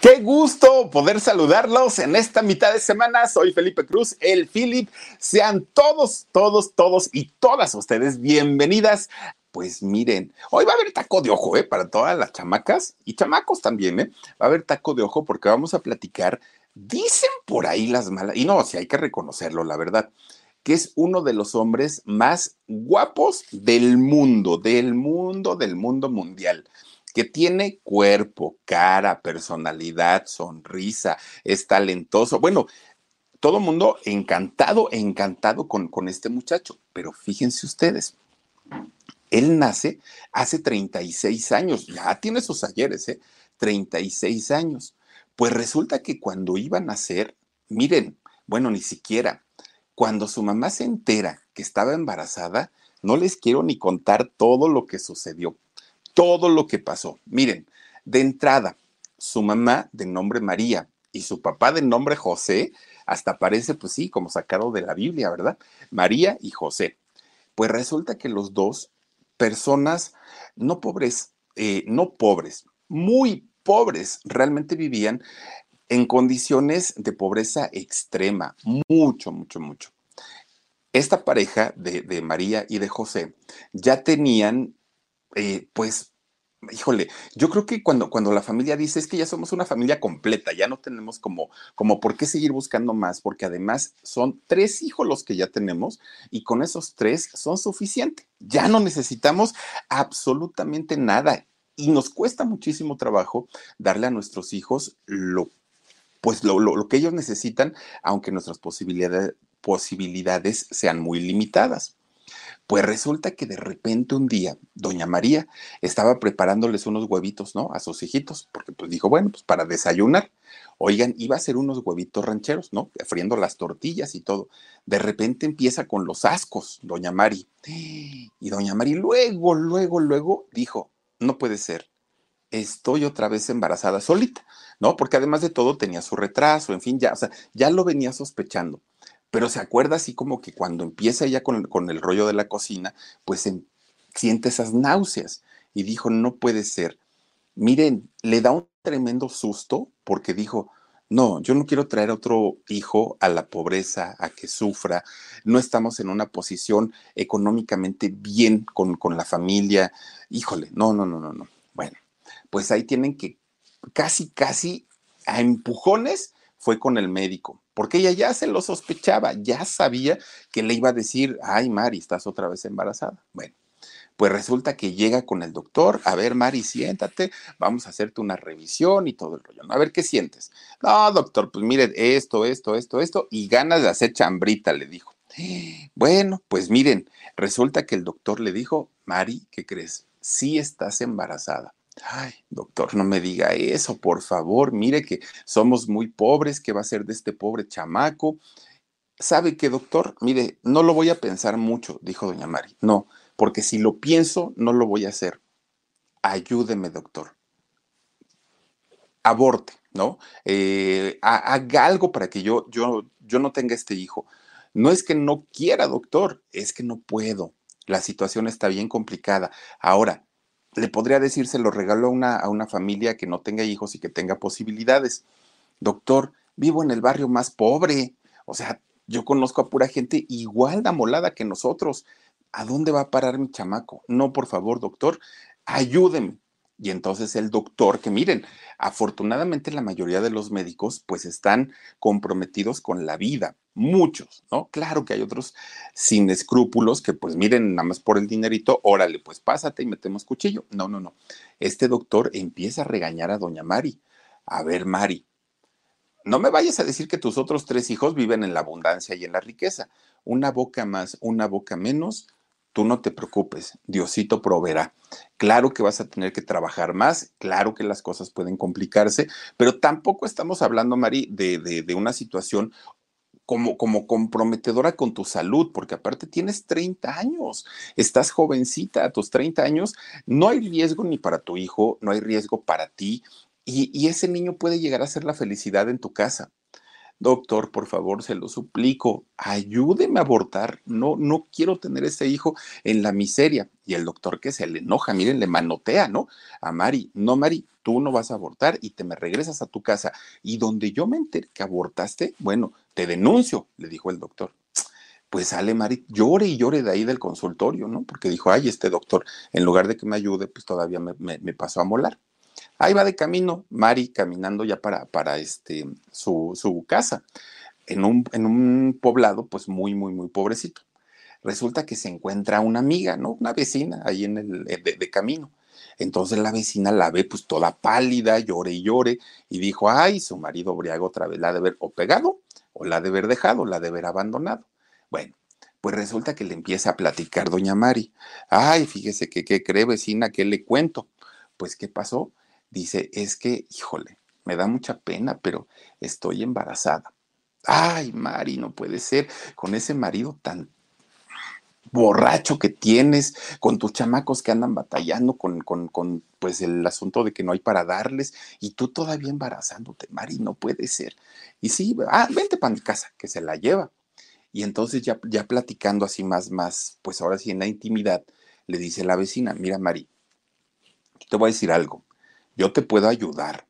Qué gusto poder saludarlos en esta mitad de semana. Soy Felipe Cruz, el Philip. Sean todos, todos, todos y todas ustedes bienvenidas. Pues miren, hoy va a haber taco de ojo, ¿eh? Para todas las chamacas y chamacos también, ¿eh? Va a haber taco de ojo porque vamos a platicar. Dicen por ahí las malas, y no, si hay que reconocerlo, la verdad, que es uno de los hombres más guapos del mundo, del mundo, del mundo mundial que tiene cuerpo, cara, personalidad, sonrisa, es talentoso. Bueno, todo mundo encantado, encantado con, con este muchacho, pero fíjense ustedes, él nace hace 36 años, ya tiene sus ayeres, ¿eh? 36 años. Pues resulta que cuando iba a nacer, miren, bueno, ni siquiera, cuando su mamá se entera que estaba embarazada, no les quiero ni contar todo lo que sucedió todo lo que pasó. Miren, de entrada, su mamá de nombre María y su papá de nombre José, hasta parece, pues sí, como sacado de la Biblia, ¿verdad? María y José. Pues resulta que los dos, personas no pobres, eh, no pobres, muy pobres, realmente vivían en condiciones de pobreza extrema, mucho, mucho, mucho. Esta pareja de, de María y de José ya tenían eh, pues, híjole, yo creo que cuando, cuando la familia dice es que ya somos una familia completa, ya no tenemos como, como por qué seguir buscando más, porque además son tres hijos los que ya tenemos y con esos tres son suficientes. Ya no necesitamos absolutamente nada y nos cuesta muchísimo trabajo darle a nuestros hijos lo pues lo, lo que ellos necesitan, aunque nuestras posibilidades, posibilidades sean muy limitadas. Pues resulta que de repente un día, doña María estaba preparándoles unos huevitos, ¿no? A sus hijitos, porque pues dijo, bueno, pues para desayunar. Oigan, iba a hacer unos huevitos rancheros, ¿no? Friendo las tortillas y todo. De repente empieza con los ascos, doña Mari. Y doña Mari luego, luego, luego dijo, no puede ser, estoy otra vez embarazada solita, ¿no? Porque además de todo tenía su retraso, en fin, ya, o sea, ya lo venía sospechando pero se acuerda así como que cuando empieza ella con, el rollo de la cocina, pues siente esas náuseas y dijo, no puede ser. Miren, le da un tremendo susto porque dijo, no, yo no quiero traer a otro hijo a la pobreza, a que sufra. No estamos en una posición económicamente bien con, con la familia. Híjole, no, no, no, no, no. Bueno, pues ahí tienen que casi, casi a empujones fue con el médico, porque ella ya se lo sospechaba, ya sabía que le iba a decir, ay, Mari, estás otra vez embarazada. Bueno, pues resulta que llega con el doctor, a ver, Mari, siéntate, vamos a hacerte una revisión y todo el rollo. A ver, ¿qué sientes? No, doctor, pues mire, esto, esto, esto, esto, y ganas de hacer chambrita, le dijo. Bueno, pues miren, resulta que el doctor le dijo, Mari, ¿qué crees? Sí estás embarazada. Ay, doctor, no me diga eso, por favor. Mire que somos muy pobres, ¿qué va a ser de este pobre chamaco? ¿Sabe qué, doctor? Mire, no lo voy a pensar mucho, dijo doña Mari. No, porque si lo pienso, no lo voy a hacer. Ayúdeme, doctor. Aborte, ¿no? Eh, haga algo para que yo, yo, yo no tenga este hijo. No es que no quiera, doctor, es que no puedo. La situación está bien complicada. Ahora, le podría decir, se lo regalo a una, a una familia que no tenga hijos y que tenga posibilidades. Doctor, vivo en el barrio más pobre. O sea, yo conozco a pura gente igual de amolada que nosotros. ¿A dónde va a parar mi chamaco? No, por favor, doctor, ayúdeme. Y entonces el doctor, que miren, afortunadamente la mayoría de los médicos pues están comprometidos con la vida, muchos, ¿no? Claro que hay otros sin escrúpulos que pues miren, nada más por el dinerito, órale, pues pásate y metemos cuchillo. No, no, no. Este doctor empieza a regañar a doña Mari. A ver, Mari, no me vayas a decir que tus otros tres hijos viven en la abundancia y en la riqueza. Una boca más, una boca menos, tú no te preocupes, Diosito proveerá. Claro que vas a tener que trabajar más, claro que las cosas pueden complicarse, pero tampoco estamos hablando, Mari, de, una situación como, como, comprometedora con tu salud, porque aparte tienes 30 años, estás jovencita, a tus 30 años, no hay riesgo ni para tu hijo, no hay riesgo para ti, y ese niño puede llegar a ser la felicidad en tu casa doctor, por favor, se lo suplico, ayúdeme a abortar, no, no quiero tener ese hijo en la miseria. Y el doctor que se le enoja, miren, le manotea, ¿no? A Mari, no, Mari, tú no vas a abortar y te me regresas a tu casa. Y donde yo me enteré que abortaste, bueno, te denuncio, le dijo el doctor. Pues sale Mari, llore y llore de ahí del consultorio, ¿no? Porque dijo, ay, este doctor, en lugar de que me ayude, pues todavía me, me pasó a molar. Ahí va de camino, Mari caminando ya para, para este, su, su casa, en un, en un poblado pues muy, muy, muy pobrecito. Resulta que se encuentra una amiga, ¿no? Una vecina ahí en el de, camino. Entonces la vecina la ve pues toda pálida, llore y llore, y dijo, ay, su marido briago otra vez la de haber o pegado, o la de haber dejado, la de haber abandonado. Bueno, pues resulta que le empieza a platicar doña Mari. Ay, fíjese que, ¿qué cree vecina? ¿Qué le cuento? Pues, ¿qué pasó? Dice, es que, híjole, me da mucha pena, pero estoy embarazada. Ay, Mari, no puede ser, con ese marido tan borracho que tienes, con tus chamacos que andan batallando con, con, con, pues el asunto de que no hay para darles, y tú todavía embarazándote, Mari, no puede ser. Y sí, ah, vente para mi casa, que se la lleva. Y entonces ya, ya platicando así más, más, pues ahora sí en la intimidad, le dice la vecina, mira, Mari, te voy a decir algo yo te puedo ayudar,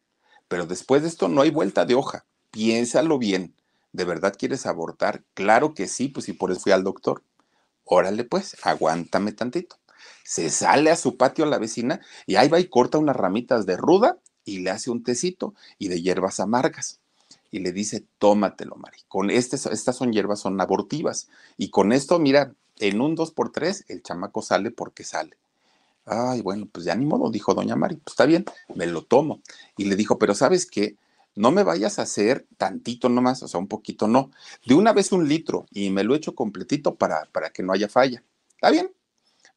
pero después de esto no hay vuelta de hoja. Piénsalo bien. ¿De verdad quieres abortar? Claro que sí, pues y por eso fui al doctor. Órale pues, aguántame tantito. Se sale a su patio a la vecina y ahí va y corta unas ramitas de ruda y le hace un tecito y de hierbas amargas. Y le dice, tómatelo, Mari. Con este, estas son hierbas, son abortivas. Y con esto, mira, en un 2 por 3 el chamaco sale porque sale. Ay, bueno, pues ya ni modo, dijo doña Mari, pues está bien, me lo tomo. Y le dijo, pero ¿sabes qué? No me vayas a hacer tantito nomás, o sea, un poquito no. De una vez un litro y me lo echo completito para, para que no haya falla. ¿Está bien?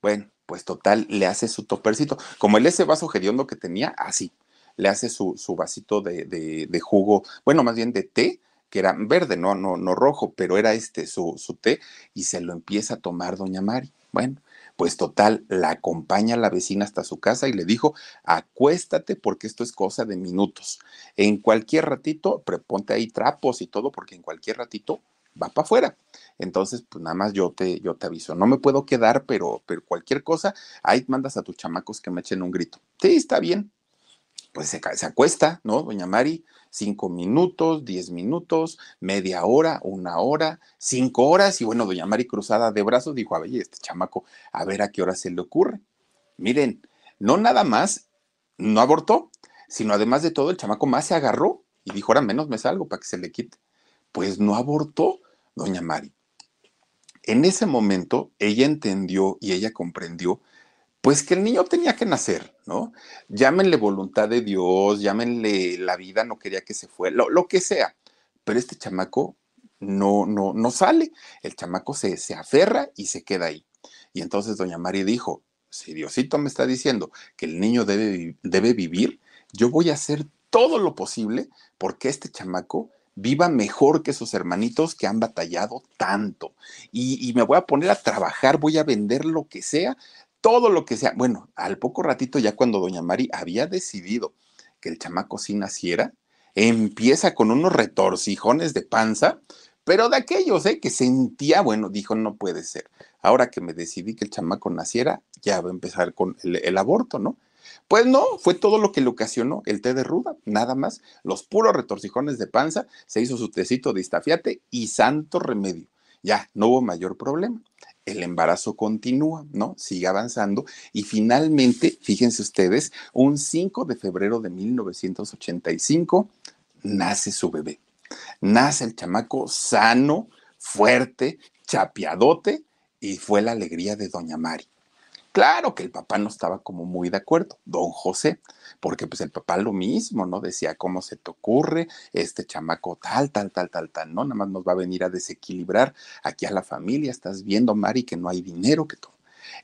Bueno, pues total, le hace su topercito. Como el ese vaso hediondo que tenía, así. Le hace su, su vasito de, de, jugo, bueno, más bien de té, que era verde, no, no, no rojo, pero era este su, su té, y se lo empieza a tomar doña Mari. Bueno, pues total, la acompaña la vecina hasta su casa y le dijo, acuéstate porque esto es cosa de minutos. En cualquier ratito, preponte ahí trapos y todo porque en cualquier ratito va para afuera. Entonces, pues nada más yo te, yo te aviso. No me puedo quedar, pero, pero cualquier cosa, ahí mandas a tus chamacos que me echen un grito. Sí, está bien. Pues se, se acuesta, ¿no? Doña Mari cinco minutos, diez minutos, media hora, una hora, cinco horas. Y bueno, doña Mari cruzada de brazos dijo, a ver, este chamaco, a ver a qué hora se le ocurre. Miren, no nada más, no abortó, sino además de todo, el chamaco más se agarró y dijo, ahora menos me salgo para que se le quite. Pues no abortó, doña Mari. En ese momento, ella entendió y ella comprendió pues que el niño tenía que nacer, ¿no? Llámenle voluntad de Dios, llámenle la vida, no quería que se fuera, lo, que sea. Pero este chamaco no, no, no sale. El chamaco se, se aferra y se queda ahí. Y entonces doña Mari dijo, si Diosito me está diciendo que el niño debe, debe vivir, yo voy a hacer todo lo posible porque este chamaco viva mejor que sus hermanitos que han batallado tanto. Y, y, me voy a poner a trabajar, voy a vender lo que sea todo lo que sea. Bueno, al poco ratito, ya cuando doña Mari había decidido que el chamaco sí naciera, empieza con unos retorcijones de panza, pero de aquellos, ¿eh? Que sentía, bueno, dijo, no puede ser. Ahora que me decidí que el chamaco naciera, ya va a empezar con el, el aborto, ¿no? Pues no, fue todo lo que le ocasionó el té de ruda, nada más. Los puros retorcijones de panza, se hizo su tecito de istafiate y santo remedio. Ya, no hubo mayor problema el embarazo continúa, ¿no? Sigue avanzando y finalmente, fíjense ustedes, un 5 de febrero de 1985 nace su bebé. Nace el chamaco sano, fuerte, chapiadote y fue la alegría de doña Mari. Claro que el papá no estaba como muy de acuerdo, don José, porque pues el papá lo mismo, ¿no? Decía, ¿cómo se te ocurre? Este chamaco tal, tal, tal, tal, tal, ¿no? Nada más nos va a venir a desequilibrar aquí a la familia, estás viendo, Mari, que no hay dinero, que todo.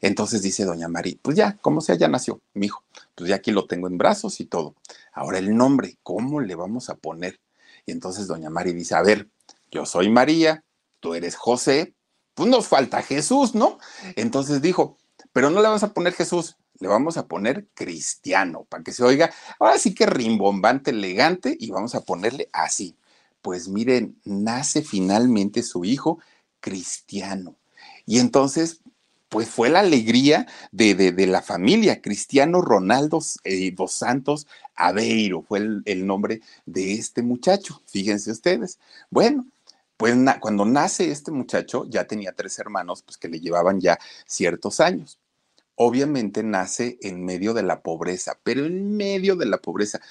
Entonces dice doña Mari, pues ya, como sea, ya nació mi hijo, pues ya aquí lo tengo en brazos y todo. Ahora el nombre, ¿cómo le vamos a poner? Y entonces doña Mari dice, a ver, yo soy María, tú eres José, pues nos falta Jesús, ¿no? Entonces dijo, pero no le vamos a poner Jesús, le vamos a poner cristiano, para que se oiga, ahora sí que rimbombante, elegante, y vamos a ponerle así. Pues miren, nace finalmente su hijo cristiano. Y entonces, pues fue la alegría de, de, la familia, Cristiano Ronaldo eh, dos Santos Aveiro, fue el, nombre de este muchacho, fíjense ustedes. Bueno, pues cuando nace este muchacho, ya tenía tres hermanos, pues que le llevaban ya ciertos años obviamente nace en medio de la pobreza, pero en medio de la pobreza.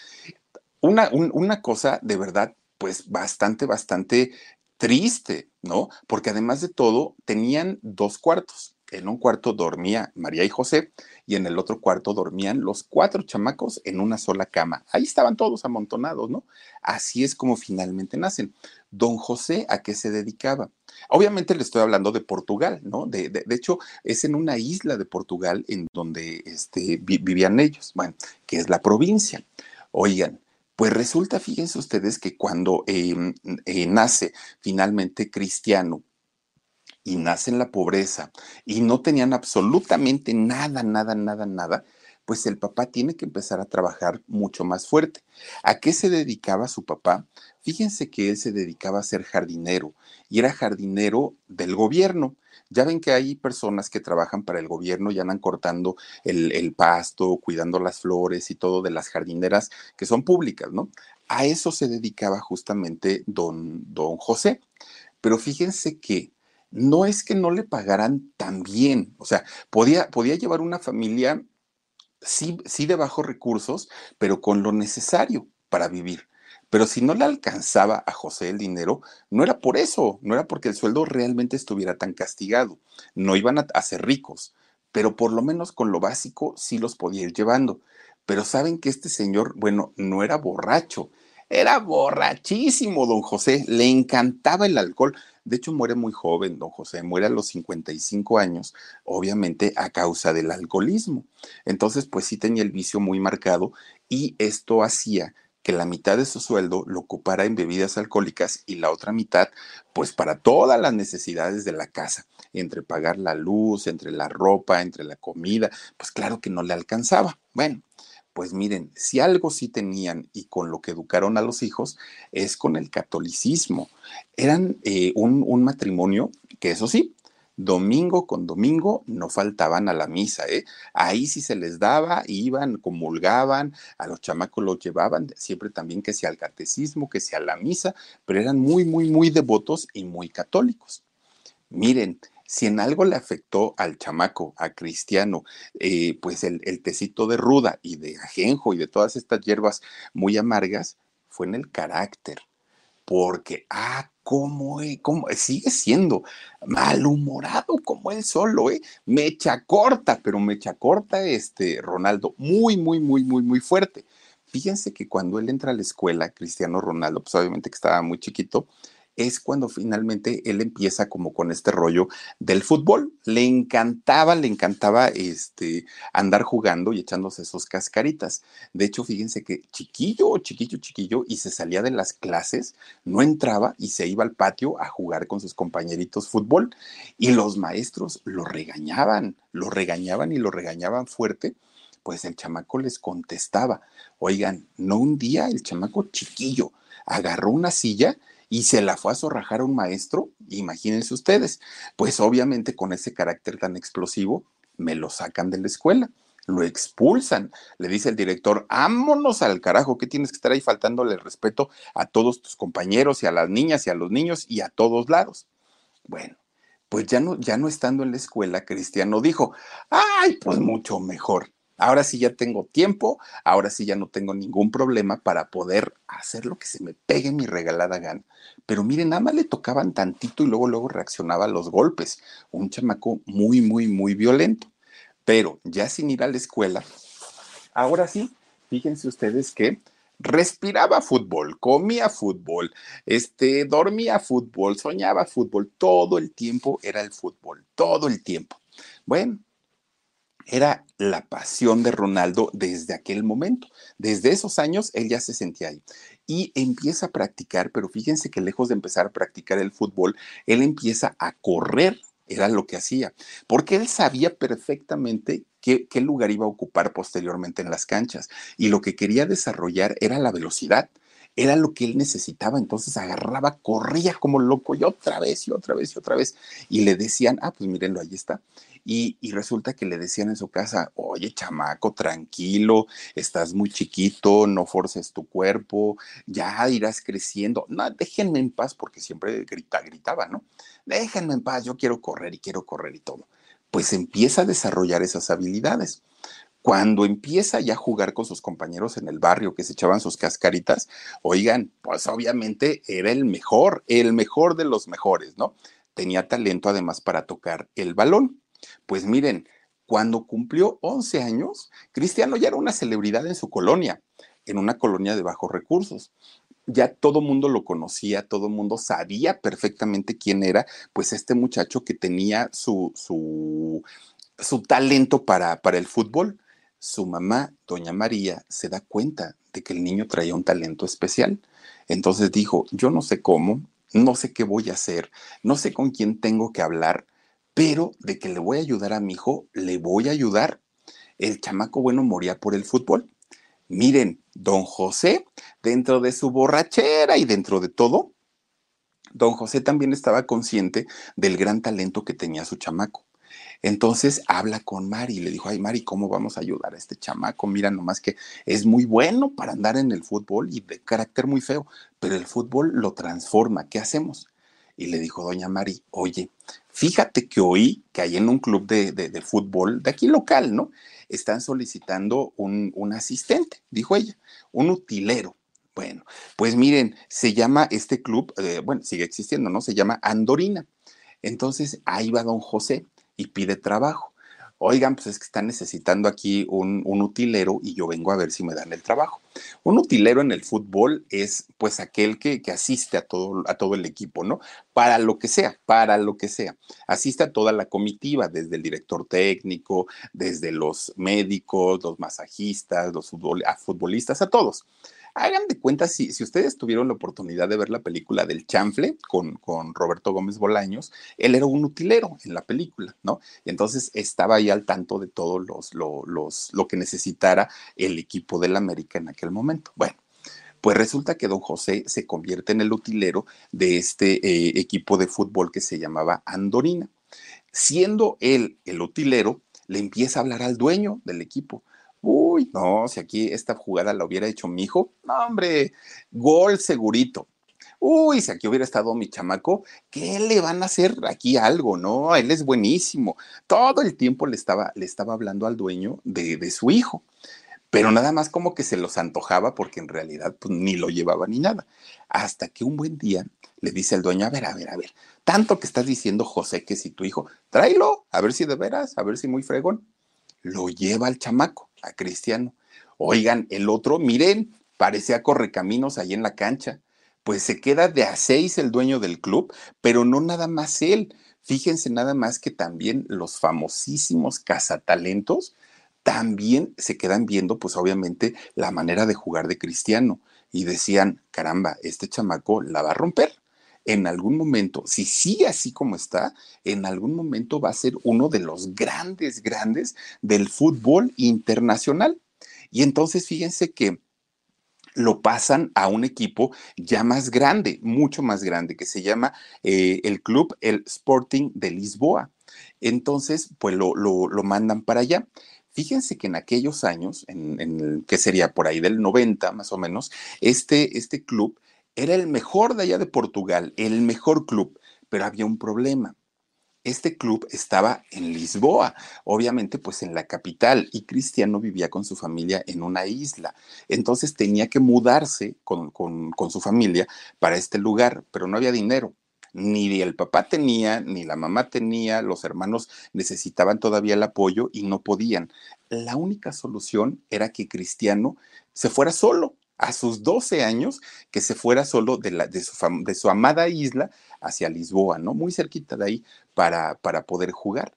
Una, una cosa de verdad, pues bastante, bastante triste, ¿no? Porque además de todo, tenían dos cuartos. En un cuarto dormía María y José y en el otro cuarto dormían los cuatro chamacos en una sola cama. Ahí estaban todos amontonados, ¿no? Así es como finalmente nacen. Don José, ¿a qué se dedicaba? Obviamente le estoy hablando de Portugal, ¿no? De, de, hecho, es en una isla de Portugal en donde este, vivían ellos, bueno, que es la provincia. Oigan, pues resulta, fíjense ustedes, que cuando em, eh, nace finalmente cristiano y nace en la pobreza y no tenían absolutamente nada, nada, nada, nada, pues el papá tiene que empezar a trabajar mucho más fuerte. ¿A qué se dedicaba su papá? Fíjense que él se dedicaba a ser jardinero y era jardinero del gobierno. Ya ven que hay personas que trabajan para el gobierno y andan cortando el, pasto, cuidando las flores y todo de las jardineras que son públicas, ¿no? A eso se dedicaba justamente don, don José. Pero fíjense que no es que no le pagaran tan bien, o sea, podía, podía llevar una familia sí, sí de bajos recursos, pero con lo necesario para vivir. Pero si no le alcanzaba a José el dinero, no era por eso, no era porque el sueldo realmente estuviera tan castigado. No iban a, ser ricos, pero por lo menos con lo básico sí los podía ir llevando. Pero saben que este señor, bueno, no era borracho, era borrachísimo, don José, le encantaba el alcohol. De hecho, muere muy joven, don José, muere a los 55 años, obviamente a causa del alcoholismo. Entonces, pues sí tenía el vicio muy marcado y esto hacía que la mitad de su sueldo lo ocupara en bebidas alcohólicas y la otra mitad, pues para todas las necesidades de la casa, entre pagar la luz, entre la ropa, entre la comida, pues claro que no le alcanzaba. Bueno, pues miren, si algo sí tenían y con lo que educaron a los hijos es con el catolicismo. Eran eh, un, matrimonio que eso sí, domingo con domingo no faltaban a la misa, ¿eh? Ahí sí se les daba, iban, comulgaban, a los chamacos los llevaban, siempre también que sea al catecismo, que sea la misa, pero eran muy, muy, muy devotos y muy católicos. Miren, si en algo le afectó al chamaco, a Cristiano, eh, pues el, tecito de ruda y de ajenjo y de todas estas hierbas muy amargas, fue en el carácter. Porque, ah, cómo, eh, cómo sigue siendo malhumorado como él solo, ¿eh? Mecha corta, pero mecha corta, este Ronaldo, muy, muy, muy, muy, muy fuerte. Fíjense que cuando él entra a la escuela, Cristiano Ronaldo, pues obviamente que estaba muy chiquito, es cuando finalmente él empieza como con este rollo del fútbol. Le encantaba, le encantaba este, andar jugando y echándose esos cascaritas. De hecho, fíjense que chiquillo, chiquillo, chiquillo, y se salía de las clases, no entraba y se iba al patio a jugar con sus compañeritos fútbol. Y los maestros lo regañaban, lo regañaban y lo regañaban fuerte pues el chamaco les contestaba, oigan, no un día el chamaco chiquillo agarró una silla y se la fue a zorrajar a un maestro, imagínense ustedes, pues obviamente con ese carácter tan explosivo, me lo sacan de la escuela, lo expulsan, le dice el director, ámonos al carajo, que tienes que estar ahí faltándole respeto a todos tus compañeros y a las niñas y a los niños y a todos lados. Bueno, pues ya no, ya no estando en la escuela, Cristiano dijo, ay, pues mucho mejor. Ahora sí ya tengo tiempo, ahora sí ya no tengo ningún problema para poder hacer lo que se me pegue mi regalada gana. Pero miren, nada más le tocaban tantito y luego, luego reaccionaba a los golpes. Un chamaco muy, muy, muy violento. Pero ya sin ir a la escuela, ahora sí, fíjense ustedes que respiraba fútbol, comía fútbol, este, dormía fútbol, soñaba fútbol, todo el tiempo era el fútbol, todo el tiempo. Bueno, era la pasión de Ronaldo desde aquel momento. Desde esos años él ya se sentía ahí y empieza a practicar, pero fíjense que lejos de empezar a practicar el fútbol, él empieza a correr, era lo que hacía, porque él sabía perfectamente qué, qué lugar iba a ocupar posteriormente en las canchas y lo que quería desarrollar era la velocidad era lo que él necesitaba, entonces agarraba, corría como loco y otra vez y otra vez y otra vez. Y le decían, ah, pues mírenlo, ahí está. Y, resulta que le decían en su casa, oye, chamaco, tranquilo, estás muy chiquito, no forces tu cuerpo, ya irás creciendo. No, déjenme en paz, porque siempre grita, gritaba, ¿no? Déjenme en paz, yo quiero correr y quiero correr y todo. Pues empieza a desarrollar esas habilidades. Cuando empieza ya a jugar con sus compañeros en el barrio que se echaban sus cascaritas, oigan, pues obviamente era el mejor, el mejor de los mejores, ¿no? Tenía talento además para tocar el balón. Pues miren, cuando cumplió 11 años, Cristiano ya era una celebridad en su colonia, en una colonia de bajos recursos. Ya todo mundo lo conocía, todo mundo sabía perfectamente quién era, pues este muchacho que tenía su, su, su talento para, para el fútbol su mamá, doña María, se da cuenta de que el niño traía un talento especial. Entonces dijo, yo no sé cómo, no sé qué voy a hacer, no sé con quién tengo que hablar, pero de que le voy a ayudar a mi hijo, le voy a ayudar. El chamaco bueno moría por el fútbol. Miren, don José, dentro de su borrachera y dentro de todo, don José también estaba consciente del gran talento que tenía su chamaco. Entonces habla con Mari y le dijo, ay Mari, ¿cómo vamos a ayudar a este chamaco? Mira nomás que es muy bueno para andar en el fútbol y de carácter muy feo, pero el fútbol lo transforma, ¿qué hacemos? Y le dijo doña Mari, oye, fíjate que oí que hay en un club de, fútbol de aquí local, ¿no? Están solicitando un, asistente, dijo ella, un utilero. Bueno, pues miren, se llama este club, eh, bueno, sigue existiendo, ¿no? Se llama Andorina. Entonces ahí va don José y pide trabajo. Oigan, pues es que están necesitando aquí un, utilero y yo vengo a ver si me dan el trabajo. Un utilero en el fútbol es pues aquel que, que, asiste a todo, a todo el equipo, ¿no? Para lo que sea, para lo que sea. Asiste a toda la comitiva, desde el director técnico, desde los médicos, los masajistas, los futbolistas, a todos hagan de cuenta si, si ustedes tuvieron la oportunidad de ver la película del chanfle con, con Roberto Gómez Bolaños, él era un utilero en la película, ¿no? Entonces estaba ahí al tanto de todo los, lo que necesitara el equipo del América en aquel momento. Bueno. Pues resulta que don José se convierte en el utilero de este eh, equipo de fútbol que se llamaba Andorina. Siendo él el utilero, le empieza a hablar al dueño del equipo. Uy, no, si aquí esta jugada la hubiera hecho mi hijo, no, hombre, gol segurito. Uy, si aquí hubiera estado mi chamaco, ¿qué le van a hacer aquí algo? No, él es buenísimo. Todo el tiempo le estaba, le estaba hablando al dueño de, su hijo, pero nada más como que se los antojaba porque en realidad pues, ni lo llevaba ni nada. Hasta que un buen día le dice el dueño, a ver, a ver, a ver, tanto que estás diciendo José que si tu hijo, tráelo, a ver si de veras, a ver si muy fregón. Lo lleva al chamaco a Cristiano. Oigan, el otro, miren, parecía correcaminos ahí en la cancha. Pues se queda de a seis el dueño del club, pero no nada más él. Fíjense nada más que también los famosísimos cazatalentos también se quedan viendo, pues obviamente, la manera de jugar de Cristiano. Y decían, caramba, este chamaco la va a romper en algún momento, si sigue así como está, en algún momento va a ser uno de los grandes, grandes del fútbol internacional. Y entonces fíjense que lo pasan a un equipo ya más grande, mucho más grande, que se llama eh, el club, el Sporting de Lisboa. Entonces, pues lo, lo, mandan para allá. Fíjense que en aquellos años, en, que sería por ahí del 90 más o menos, este, este club era el mejor de allá de Portugal, el mejor club, pero había un problema. Este club estaba en Lisboa, obviamente pues en la capital, y Cristiano vivía con su familia en una isla. Entonces tenía que mudarse con, su familia para este lugar, pero no había dinero ni el papá tenía, ni la mamá tenía, los hermanos necesitaban todavía el apoyo y no podían. La única solución era que Cristiano se fuera solo a sus 12 años que se fuera solo de, la, de, su, de su amada isla hacia Lisboa, ¿no? Muy cerquita de ahí para, para poder jugar.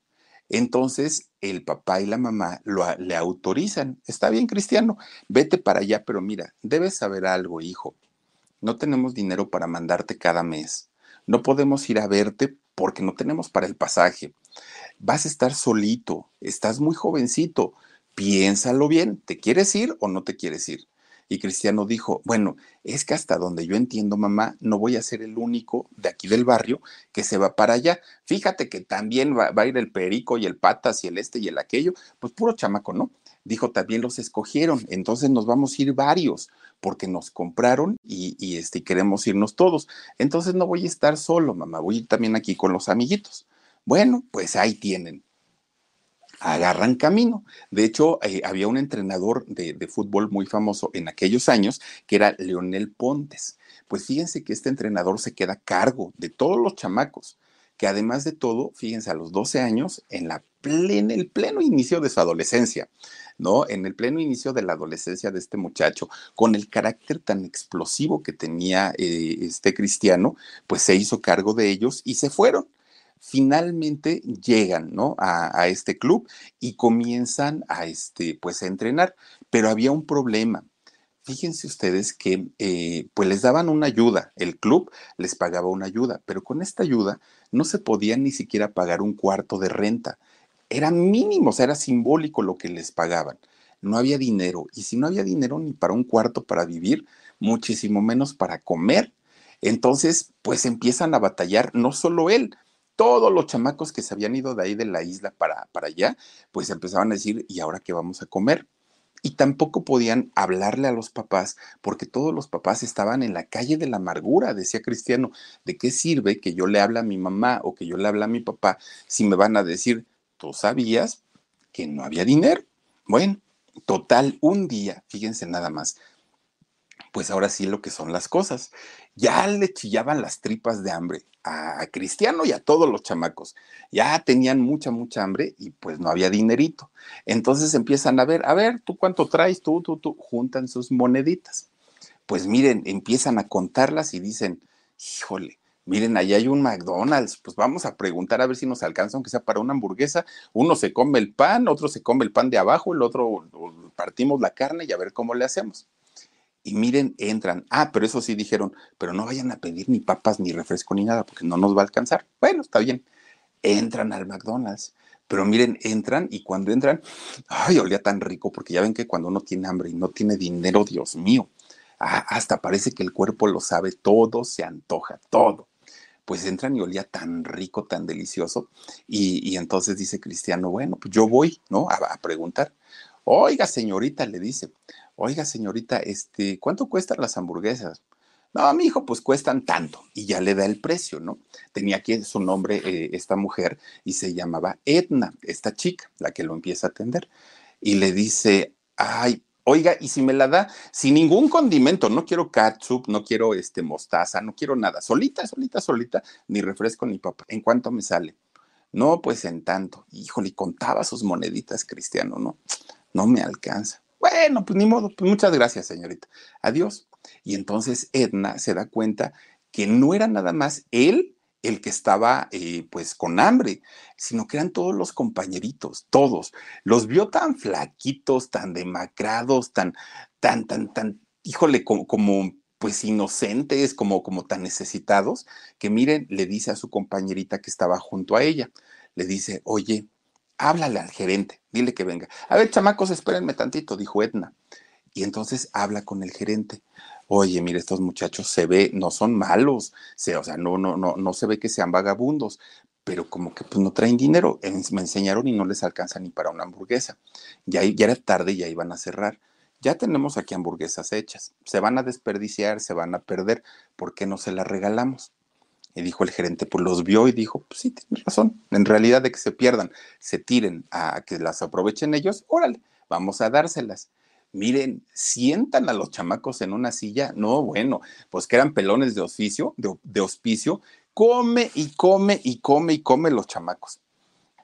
Entonces el papá y la mamá lo, le autorizan. Está bien, Cristiano, vete para allá, pero mira, debes saber algo, hijo. No tenemos dinero para mandarte cada mes. No podemos ir a verte porque no tenemos para el pasaje. Vas a estar solito, estás muy jovencito. Piénsalo bien, ¿te quieres ir o no te quieres ir? Y Cristiano dijo, bueno, es que hasta donde yo entiendo, mamá, no voy a ser el único de aquí del barrio que se va para allá. Fíjate que también va, a ir el Perico y el Patas y el este y el aquello, pues puro chamaco, ¿no? Dijo, también los escogieron, entonces nos vamos a ir varios porque nos compraron y, este, queremos irnos todos. Entonces no voy a estar solo, mamá, voy a ir también aquí con los amiguitos. Bueno, pues ahí tienen agarran camino. De hecho, eh, había un entrenador de, fútbol muy famoso en aquellos años que era Leonel Pontes. Pues fíjense que este entrenador se queda a cargo de todos los chamacos, que además de todo, fíjense, a los 12 años, en la plena, el pleno inicio de su adolescencia, ¿no? En el pleno inicio de la adolescencia de este muchacho, con el carácter tan explosivo que tenía eh, este cristiano, pues se hizo cargo de ellos y se fueron finalmente llegan, ¿no? A, este club y comienzan a, este, pues, a entrenar. Pero había un problema. Fíjense ustedes que eh, pues les daban una ayuda, el club les pagaba una ayuda, pero con esta ayuda no se podía ni siquiera pagar un cuarto de renta. Era mínimo, o sea, era simbólico lo que les pagaban. No había dinero, y si no había dinero ni para un cuarto para vivir, muchísimo menos para comer. Entonces, pues empiezan a batallar, no solo él, todos los chamacos que se habían ido de ahí de la isla para, para allá, pues empezaban a decir, ¿y ahora qué vamos a comer? Y tampoco podían hablarle a los papás porque todos los papás estaban en la calle de la amargura, decía Cristiano. ¿De qué sirve que yo le hable a mi mamá o que yo le hable a mi papá si me van a decir, tú sabías que no había dinero? Bueno, total, un día, fíjense nada más, pues ahora sí lo que son las cosas. Ya le chillaban las tripas de hambre a Cristiano y a todos los chamacos. Ya tenían mucha, mucha hambre y pues no había dinerito. Entonces empiezan a ver, a ver, tú cuánto traes, tú, tú, tú, juntan sus moneditas. Pues miren, empiezan a contarlas y dicen, híjole, miren, allá hay un McDonald's, pues vamos a preguntar a ver si nos alcanza, aunque sea para una hamburguesa. Uno se come el pan, otro se come el pan de abajo, el otro partimos la carne y a ver cómo le hacemos y miren, entran. Ah, pero eso sí dijeron, pero no vayan a pedir ni papas, ni refresco, ni nada, porque no nos va a alcanzar. Bueno, está bien. Entran al McDonald's. Pero miren, entran y cuando entran, ay, olía tan rico, porque ya ven que cuando uno tiene hambre y no tiene dinero, Dios mío, ah, hasta parece que el cuerpo lo sabe, todo se antoja, todo. Pues entran y olía tan rico, tan delicioso. Y, entonces dice Cristiano, bueno, pues yo voy, ¿no? A preguntar. Oiga, señorita, le dice, oiga señorita, este, ¿cuánto cuestan las hamburguesas? No, mi hijo, pues cuestan tanto. Y ya le da el precio, ¿no? Tenía aquí su nombre eh, esta mujer y se llamaba Edna, esta chica, la que lo empieza a atender. Y le dice, ay, oiga, y si me la da sin ningún condimento, no quiero ketchup, no quiero este mostaza, no quiero nada, solita, solita, solita, ni refresco ni papa. ¿En cuánto me sale? No, pues en tanto. Híjole, contaba sus moneditas, Cristiano, ¿no? No me alcanza. Bueno, pues ni modo, pues muchas gracias, señorita. Adiós. Y entonces Edna se da cuenta que no era nada más él el que estaba eh, pues con hambre, sino que eran todos los compañeritos, todos. Los vio tan flaquitos, tan demacrados, tan, tan, tan, tan, híjole, como, como pues inocentes, como, como tan necesitados, que miren, le dice a su compañerita que estaba junto a ella, le dice, oye, háblale al gerente, dile que venga. A ver, chamacos, espérenme tantito, dijo Edna. Y entonces habla con el gerente. Oye, mire, estos muchachos se ve, no son malos, se, o sea, no, no, no, no se ve que sean vagabundos, pero como que pues no traen dinero. Me enseñaron y no les alcanza ni para una hamburguesa. Ya, ya era tarde ya iban a cerrar. Ya tenemos aquí hamburguesas hechas. Se van a desperdiciar, se van a perder. ¿Por qué no se las regalamos? Y dijo el gerente, pues los vio y dijo, pues sí, tienes razón, en realidad de que se pierdan, se tiren a que las aprovechen ellos, órale, vamos a dárselas. Miren, sientan a los chamacos en una silla, no, bueno, pues que eran pelones de oficio, de, de hospicio, come y come y come y come los chamacos.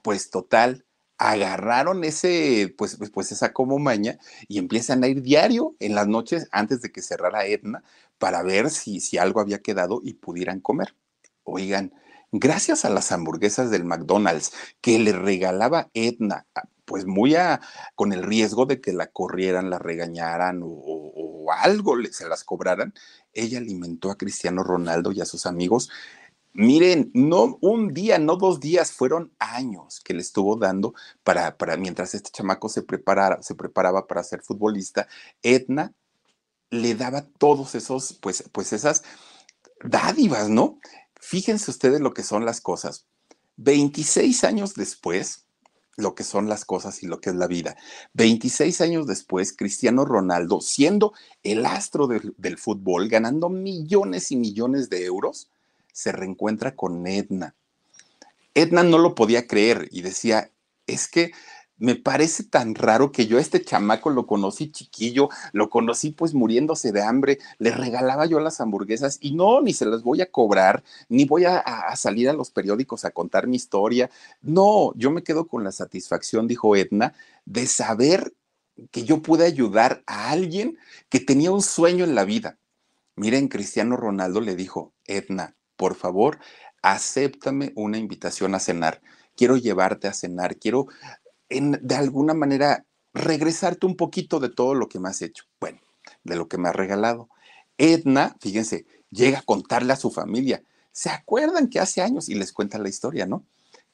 Pues total, agarraron ese, pues, pues, esa como maña y empiezan a ir diario en las noches antes de que cerrara Edna para ver si, si algo había quedado y pudieran comer. Oigan, gracias a las hamburguesas del McDonald's que le regalaba Edna, ah, pues muy a, con el riesgo de que la corrieran, la regañaran o, algo le, se las cobraran, ella alimentó a Cristiano Ronaldo y a sus amigos Miren, no un día, no dos días, fueron años que le estuvo dando para, para mientras este chamaco se, preparara, se preparaba para ser futbolista, Edna le daba todos esos, pues, pues esas dádivas, ¿no? Fíjense ustedes lo que son las cosas. 26 años después, lo que son las cosas y lo que es la vida. 26 años después, Cristiano Ronaldo, siendo el astro del, del fútbol, ganando millones y millones de euros, se reencuentra con Edna. Edna no lo podía creer y decía, es que me parece tan raro que yo a este chamaco lo conocí chiquillo, lo conocí pues muriéndose de hambre, le regalaba yo las hamburguesas y no, ni se las voy a cobrar, ni voy a, salir a los periódicos a contar mi historia. No, yo me quedo con la satisfacción, dijo Edna, de saber que yo pude ayudar a alguien que tenía un sueño en la vida. Miren, Cristiano Ronaldo le dijo, Edna, por favor, acéptame una invitación a cenar. Quiero llevarte a cenar, quiero de alguna manera regresarte un poquito de todo lo que me has hecho. Bueno, de lo que me has regalado. Edna, fíjense, llega a contarle a su familia. ¿Se acuerdan que hace años? Y les cuenta la historia, ¿no?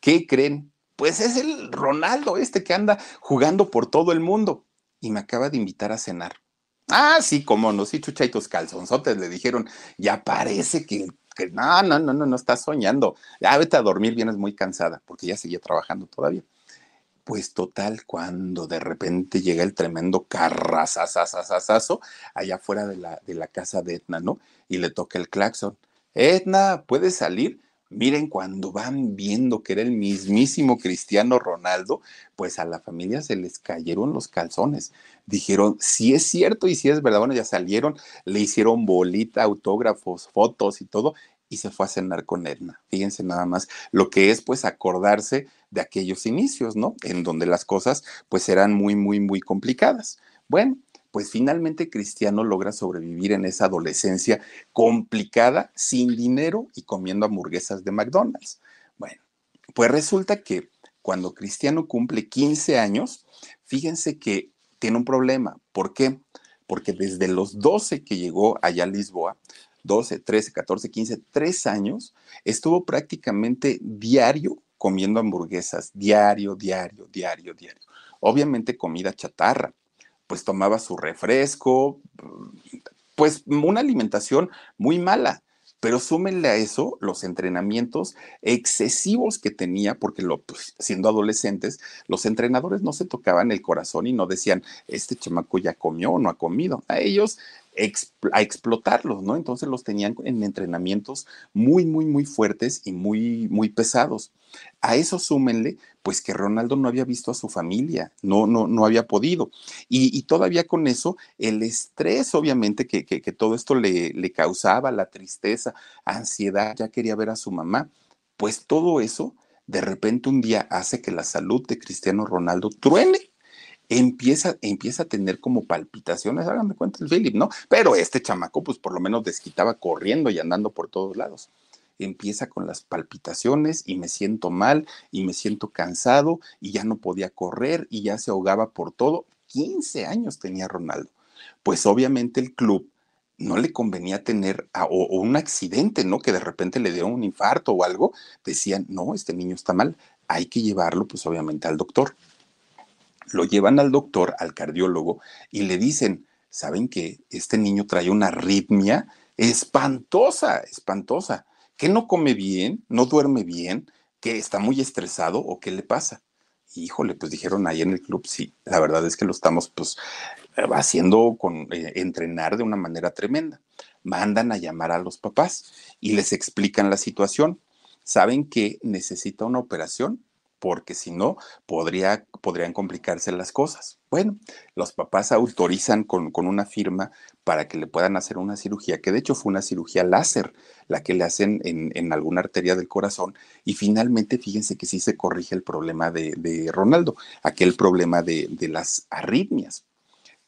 ¿Qué creen? Pues es el Ronaldo este que anda jugando por todo el mundo y me acaba de invitar a cenar. Ah, sí, cómo no, sí, chucha y tus calzonzotes le dijeron, ya parece que que no, no, no, no, no estás soñando. Ya vete a dormir, vienes muy cansada, porque ya seguía trabajando todavía. Pues total, cuando de repente llega el tremendo carrazazazazazo allá afuera de la, de la casa de Etna, ¿no? Y le toca el claxon. Etna, ¿puedes salir? Miren, cuando van viendo que era el mismísimo Cristiano Ronaldo, pues a la familia se les cayeron los calzones. Dijeron, si es cierto y si es verdad, bueno, ya salieron, le hicieron bolita, autógrafos, fotos y todo, y se fue a cenar con Edna. Fíjense nada más lo que es pues acordarse de aquellos inicios, ¿no? En donde las cosas pues eran muy, muy, muy complicadas. Bueno, pues finalmente Cristiano logra sobrevivir en esa adolescencia complicada, sin dinero y comiendo hamburguesas de McDonald's. Bueno, pues resulta que cuando Cristiano cumple 15 años, fíjense que tiene un problema. ¿Por qué? Porque desde los 12 que llegó allá a Lisboa, 12, 13, 14, 15, 3 años, estuvo prácticamente diario comiendo hamburguesas, diario, diario, diario, diario. Obviamente comida chatarra, pues tomaba su refresco, pues una alimentación muy mala. Pero súmenle a eso los entrenamientos excesivos que tenía, porque lo, pues, siendo adolescentes, los entrenadores no se tocaban el corazón y no decían, este chamaco ya comió o no ha comido. A ellos a explotarlos, ¿no? Entonces los tenían en entrenamientos muy, muy, muy fuertes y muy, muy pesados. A eso súmenle, pues que Ronaldo no había visto a su familia, no, no, no había podido. Y, todavía con eso, el estrés, obviamente, que, que, que todo esto le, le causaba, la tristeza, ansiedad, ya quería ver a su mamá, pues todo eso, de repente un día hace que la salud de Cristiano Ronaldo truene empieza, empieza a tener como palpitaciones, háganme cuenta el Philip, ¿no? Pero este chamaco, pues por lo menos desquitaba corriendo y andando por todos lados. Empieza con las palpitaciones y me siento mal y me siento cansado y ya no podía correr y ya se ahogaba por todo. 15 años tenía Ronaldo. Pues obviamente el club no le convenía tener o, un accidente, ¿no? Que de repente le dio un infarto o algo. Decían, no, este niño está mal, hay que llevarlo pues obviamente al doctor lo llevan al doctor, al cardiólogo, y le dicen, ¿saben que este niño trae una arritmia espantosa, espantosa? Que no come bien, no duerme bien, que está muy estresado o qué le pasa. híjole, pues dijeron ahí en el club, sí, la verdad es que lo estamos pues haciendo con eh, entrenar de una manera tremenda. Mandan a llamar a los papás y les explican la situación. Saben que necesita una operación porque si no, podría, podrían complicarse las cosas. Bueno, los papás autorizan con, una firma para que le puedan hacer una cirugía, que de hecho fue una cirugía láser, la que le hacen en, alguna arteria del corazón, y finalmente fíjense que sí se corrige el problema de, Ronaldo, aquel problema de las arritmias.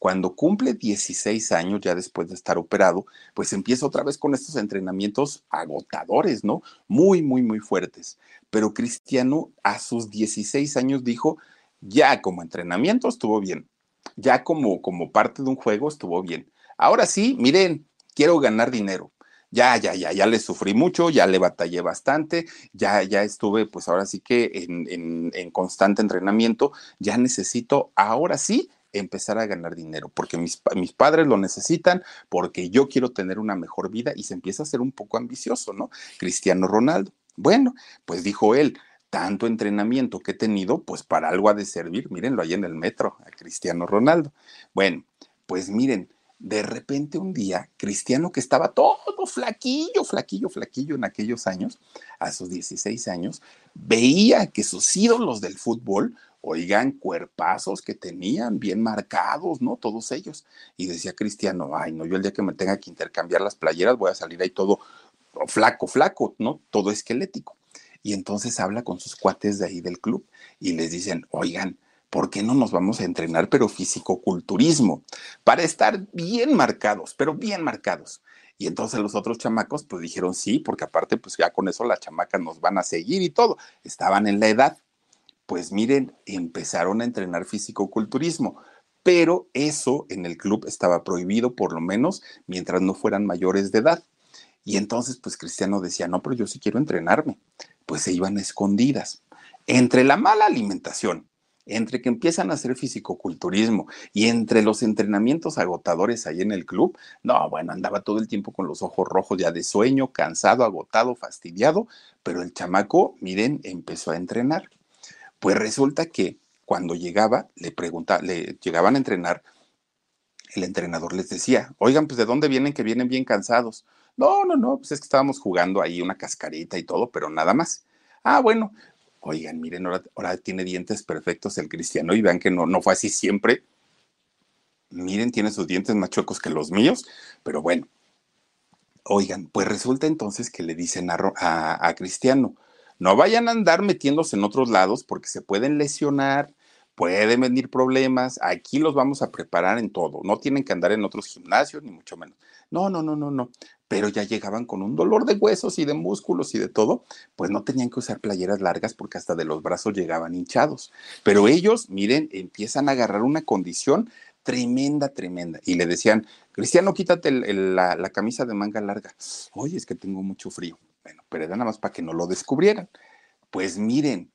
Cuando cumple 16 años, ya después de estar operado, pues empieza otra vez con estos entrenamientos agotadores, ¿no? Muy, muy, muy fuertes. Pero Cristiano a sus 16 años dijo, ya como entrenamiento estuvo bien, ya como, como parte de un juego estuvo bien. Ahora sí, miren, quiero ganar dinero. Ya, ya, ya, ya le sufrí mucho, ya le batallé bastante, ya, ya estuve, pues ahora sí que en, en constante entrenamiento, ya necesito, ahora sí, empezar a ganar dinero, porque mis, mis, padres lo necesitan, porque yo quiero tener una mejor vida y se empieza a ser un poco ambicioso, ¿no? Cristiano Ronaldo. Bueno, pues dijo él, tanto entrenamiento que he tenido, pues para algo ha de servir, mírenlo ahí en el metro, a Cristiano Ronaldo. Bueno, pues miren, de repente un día, Cristiano que estaba todo flaquillo, flaquillo, flaquillo en aquellos años, a sus 16 años, veía que sus ídolos del fútbol oigan, cuerpazos que tenían bien marcados, ¿no? Todos ellos. Y decía Cristiano, ay, no, yo el día que me tenga que intercambiar las playeras voy a salir ahí todo flaco, flaco, ¿no? Todo esquelético. Y entonces habla con sus cuates de ahí del club y les dicen, oigan, ¿por qué no nos vamos a entrenar, pero físico-culturismo? Para estar bien marcados, pero bien marcados. Y entonces los otros chamacos pues dijeron sí, porque aparte pues ya con eso las chamacas nos van a seguir y todo. Estaban en la edad. Pues miren, empezaron a entrenar físico-culturismo, pero eso en el club estaba prohibido por lo menos mientras no fueran mayores de edad. Y entonces pues Cristiano decía, no, pero yo sí quiero entrenarme. Pues se iban escondidas. Entre la mala alimentación, entre que empiezan a hacer fisicoculturismo y entre los entrenamientos agotadores ahí en el club, no, bueno, andaba todo el tiempo con los ojos rojos ya de sueño, cansado, agotado, fastidiado, pero el chamaco, miren, empezó a entrenar. Pues resulta que cuando llegaba, le pregunta, le llegaban a entrenar, el entrenador les decía, oigan, pues de dónde vienen que vienen bien cansados. No, no, no, pues es que estábamos jugando ahí una cascarita y todo, pero nada más. Ah, bueno, oigan, miren, ahora, tiene dientes perfectos el cristiano y vean que no, no fue así siempre. Miren, tiene sus dientes más chuecos que los míos, pero bueno. Oigan, pues resulta entonces que le dicen a Cristiano, no vayan a andar metiéndose en otros lados porque se pueden lesionar, pueden venir problemas. Aquí los vamos a preparar en todo. No tienen que andar en otros gimnasios, ni mucho menos. No, no, no, no, no. Pero ya llegaban con un dolor de huesos y de músculos y de todo, pues no tenían que usar playeras largas porque hasta de los brazos llegaban hinchados. Pero ellos, miren, empiezan a agarrar una condición tremenda, tremenda. Y le decían, Cristiano, quítate la, la camisa de manga larga. Oye, es que tengo mucho frío. Bueno, pero era nada más para que no lo descubrieran. Pues miren,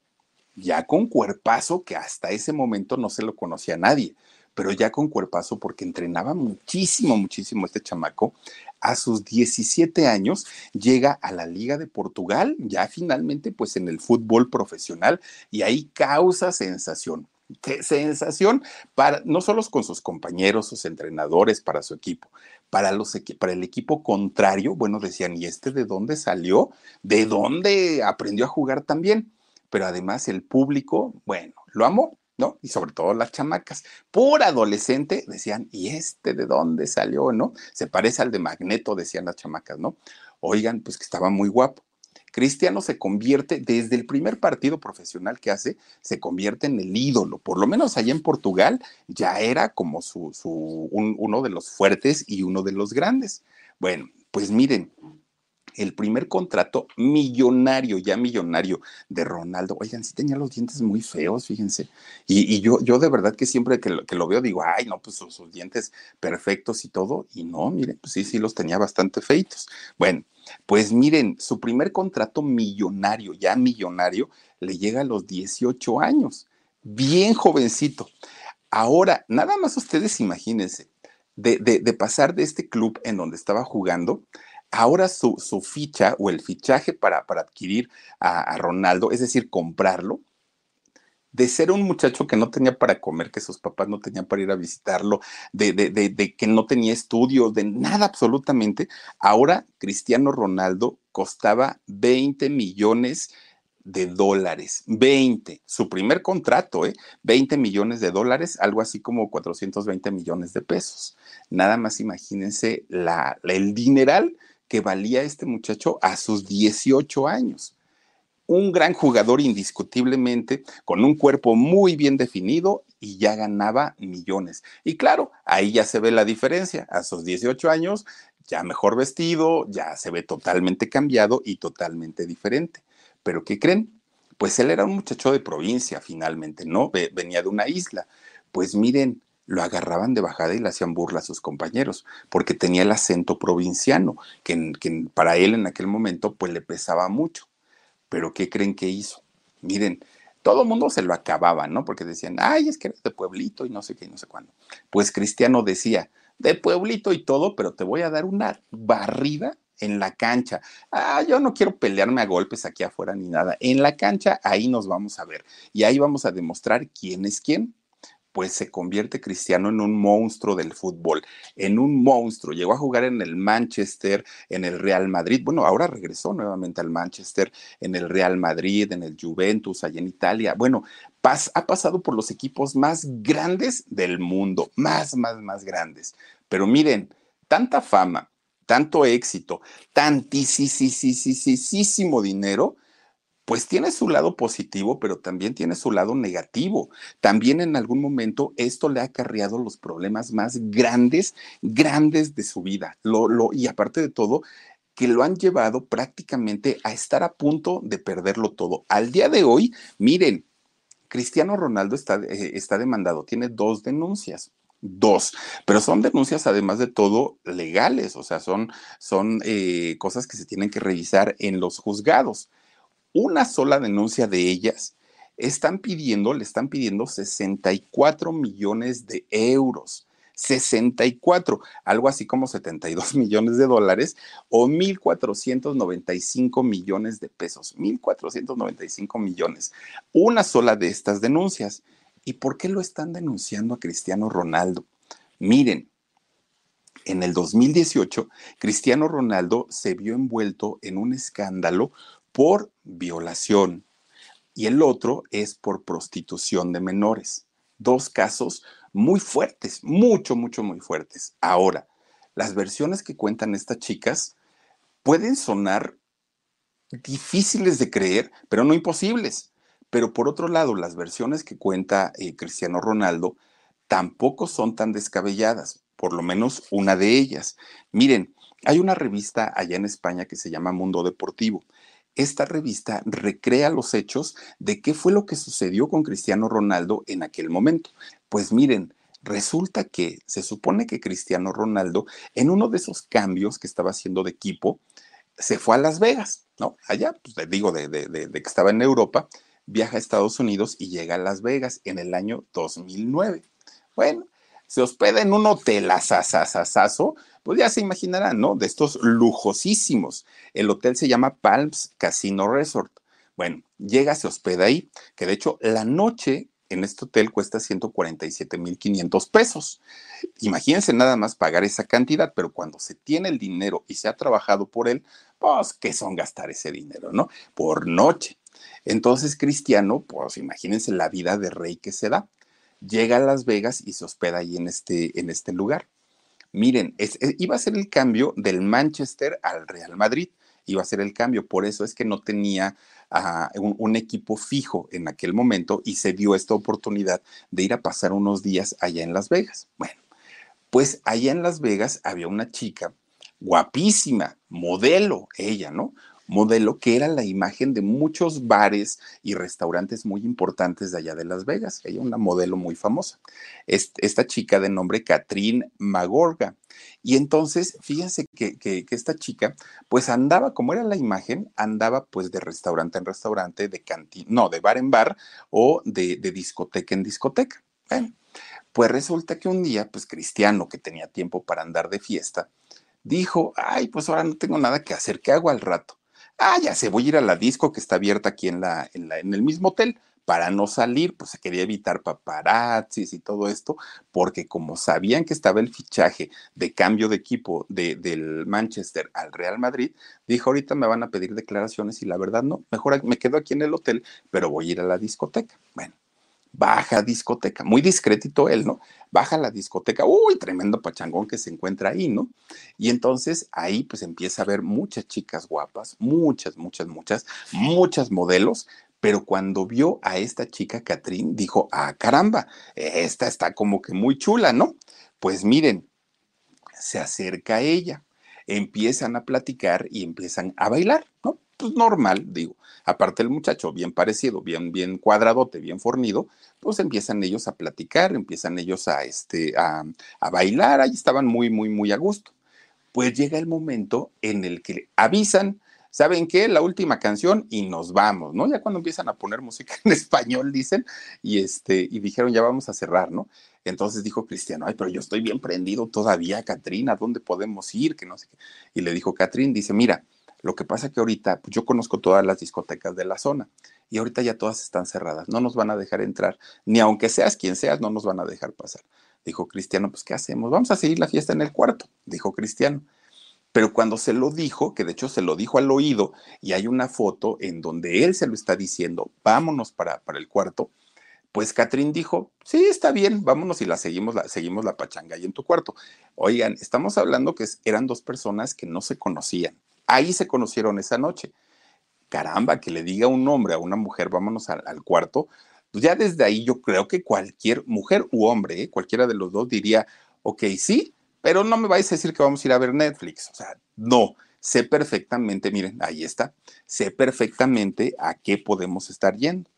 ya con cuerpazo, que hasta ese momento no se lo conocía a nadie, pero ya con cuerpazo porque entrenaba muchísimo, muchísimo este chamaco. A sus 17 años llega a la Liga de Portugal, ya finalmente pues en el fútbol profesional y ahí causa sensación. Qué sensación para no solo con sus compañeros, sus entrenadores, para su equipo, para, el equipo contrario, bueno, decían, ¿y este de dónde salió? ¿De dónde aprendió a jugar también? Pero además el público, bueno, lo amó, ¿no? Y sobre todo las chamacas. Por adolescente decían, ¿y este de dónde salió, no? Se parece al de Magneto, decían las chamacas, ¿no? Oigan, pues que estaba muy guapo. Cristiano se convierte, desde el primer partido profesional que hace, se convierte en el ídolo. Por lo menos allá en Portugal ya era como su, uno de los fuertes y uno de los grandes. Bueno, pues miren, el primer contrato millonario, ya millonario de Ronaldo. Oigan, sí tenía los dientes muy feos, fíjense. Y, yo, yo de verdad que siempre que lo, veo digo, ay, no, pues sus, sus, dientes perfectos y todo. Y no, miren, pues sí, sí los tenía bastante feitos. Bueno, pues miren, su primer contrato millonario, ya millonario, le llega a los 18 años, bien jovencito. Ahora, nada más ustedes imagínense, de, pasar de este club en donde estaba jugando, ahora su, ficha o el fichaje para, para adquirir a, Ronaldo, es decir, comprarlo, de ser un muchacho que no tenía para comer, que sus papás no tenían para ir a visitarlo, de, de, que no tenía estudios, de nada absolutamente, ahora Cristiano Ronaldo costaba 20 millones de dólares, 20, su primer contrato, ¿eh? 20 millones de dólares, algo así como 420 millones de pesos. Nada más imagínense la, el dineral que valía este muchacho a sus 18 años un gran jugador indiscutiblemente, con un cuerpo muy bien definido y ya ganaba millones. Y claro, ahí ya se ve la diferencia. A sus 18 años, ya mejor vestido, ya se ve totalmente cambiado y totalmente diferente. Pero ¿qué creen? Pues él era un muchacho de provincia finalmente, ¿no? Venía de una isla. Pues miren, lo agarraban de bajada y le hacían burla a sus compañeros, porque tenía el acento provinciano, que, para él en aquel momento pues le pesaba mucho. Pero ¿qué creen que hizo? Miren, todo el mundo se lo acababa, ¿no? Porque decían, ay, es que eres de pueblito y no sé qué y no sé cuándo. Pues Cristiano decía, de pueblito y todo, pero te voy a dar una barrida en la cancha. Ah, yo no quiero pelearme a golpes aquí afuera ni nada. En la cancha, ahí nos vamos a ver. Y ahí vamos a demostrar quién es quién pues se convierte Cristiano en un monstruo del fútbol, en un monstruo. Llegó a jugar en el Manchester, en el Real Madrid. Bueno, ahora regresó nuevamente al Manchester, en el Real Madrid, en el Juventus, allá en Italia. Bueno, ha pasado por los equipos más grandes del mundo, más, más, más grandes. Pero miren, tanta fama, tanto éxito, tantísimo dinero pues tiene su lado positivo, pero también tiene su lado negativo. También en algún momento esto le ha acarreado los problemas más grandes, grandes de su vida. Y aparte de todo, que lo han llevado prácticamente a estar a punto de perderlo todo. Al día de hoy, miren, Cristiano Ronaldo está, eh, está demandado, tiene dos denuncias dos, pero son denuncias además de todo legales, o sea, son, son eh, cosas que se tienen que revisar en los juzgados una sola denuncia de ellas, están pidiendo, le están pidiendo 64 millones de euros. 64, algo así como 72 millones de dólares o 1.495 millones de pesos. 1.495 millones. Una sola de estas denuncias. ¿Y por qué lo están denunciando a Cristiano Ronaldo? Miren, en el 2018, Cristiano Ronaldo se vio envuelto en un escándalo por violación y el otro es por prostitución de menores. Dos casos muy fuertes, mucho, mucho, muy fuertes. Ahora, las versiones que cuentan estas chicas pueden sonar difíciles de creer, pero no imposibles. Pero por otro lado, las versiones que cuenta eh, Cristiano Ronaldo tampoco son tan descabelladas, por lo menos una de ellas. Miren, hay una revista allá en España que se llama Mundo Deportivo esta revista recrea los hechos de qué fue lo que sucedió con Cristiano Ronaldo en aquel momento. Pues miren, resulta que se supone que Cristiano Ronaldo, en uno de esos cambios que estaba haciendo de equipo, se fue a Las Vegas, ¿no? Allá, pues les digo, de, de, que estaba en Europa, viaja a Estados Unidos y llega a Las Vegas en el año 2009. Bueno, se hospeda en un hotel asasasasazo, pues ya se imaginarán, ¿no? De estos lujosísimos. El hotel se llama Palms Casino Resort. Bueno, llega, se hospeda ahí, que de hecho la noche en este hotel cuesta 147.500 pesos. Imagínense nada más pagar esa cantidad, pero cuando se tiene el dinero y se ha trabajado por él, pues, ¿qué son gastar ese dinero, no? Por noche. Entonces, Cristiano, pues imagínense la vida de rey que se da llega a Las Vegas y se hospeda ahí en este, en este lugar. Miren, iba a ser el cambio del Manchester al Real Madrid, iba a ser el cambio, por eso es que no tenía ah, un, equipo fijo en aquel momento y se dio esta oportunidad de ir a pasar unos días allá en Las Vegas. Bueno, pues allá en Las Vegas había una chica guapísima, modelo, ella, ¿no? Modelo que era la imagen de muchos bares y restaurantes muy importantes de allá de Las Vegas. Ella una modelo muy famosa. Esta chica de nombre Catherine Magorga. Y entonces, fíjense que, esta chica, pues andaba, como era la imagen, andaba pues de restaurante en restaurante, de cantina, no, de bar en bar o de, de discoteca en discoteca. Bueno, pues resulta que un día, pues Cristiano, que tenía tiempo para andar de fiesta, dijo, ay, pues ahora no tengo nada que hacer, ¿qué hago al rato? Ah, ya se voy a ir a la disco que está abierta aquí en, la, en, la, en el mismo hotel. Para no salir, pues se quería evitar paparazzis y todo esto, porque como sabían que estaba el fichaje de cambio de equipo de, del Manchester al Real Madrid, dijo, ahorita me van a pedir declaraciones y la verdad no, mejor me quedo aquí en el hotel, pero voy a ir a la discoteca. Bueno, baja discoteca, muy discretito él, ¿no? Baja la discoteca, uy, tremendo pachangón que se encuentra ahí, ¿no? Y entonces ahí pues empieza a ver muchas chicas guapas, muchas, muchas, muchas, muchas modelos, Pero cuando vio a esta chica, Catrín, dijo, ah, caramba, esta está como que muy chula, ¿no? Pues miren, se acerca a ella, empiezan a platicar y empiezan a bailar, ¿no? Pues normal, digo. Aparte el muchacho, bien parecido, bien, bien cuadradote, bien fornido, pues empiezan ellos a platicar, empiezan ellos a, este, a, a bailar, ahí estaban muy, muy, muy a gusto. Pues llega el momento en el que avisan, ¿saben qué? La última canción y nos vamos, ¿no? Ya cuando empiezan a poner música en español, dicen, y este, y dijeron, ya vamos a cerrar, ¿no? Entonces dijo Cristiano, ay, pero yo estoy bien prendido todavía, Catrina, ¿dónde podemos ir? Que no sé. Y le dijo Catrín, dice, mira, lo que pasa que ahorita, pues yo conozco todas las discotecas de la zona y ahorita ya todas están cerradas, no nos van a dejar entrar, ni aunque seas quien seas, no nos van a dejar pasar. Dijo Cristiano, pues ¿qué hacemos? Vamos a seguir la fiesta en el cuarto, dijo Cristiano. Pero cuando se lo dijo, que de hecho se lo dijo al oído, y hay una foto en donde él se lo está diciendo, vámonos para, para el cuarto, pues Catrín dijo, sí, está bien, vámonos y la seguimos, la, seguimos la pachanga ahí en tu cuarto. Oigan, estamos hablando que eran dos personas que no se conocían. Ahí se conocieron esa noche. Caramba, que le diga un hombre a una mujer, vámonos al, cuarto, pues ya desde ahí yo creo que cualquier mujer u hombre, ¿eh? cualquiera de los dos diría, ok, sí, pero no me vais a decir que vamos a ir a ver Netflix. O sea, no, sé perfectamente, miren, ahí está, sé perfectamente a qué podemos estar yendo.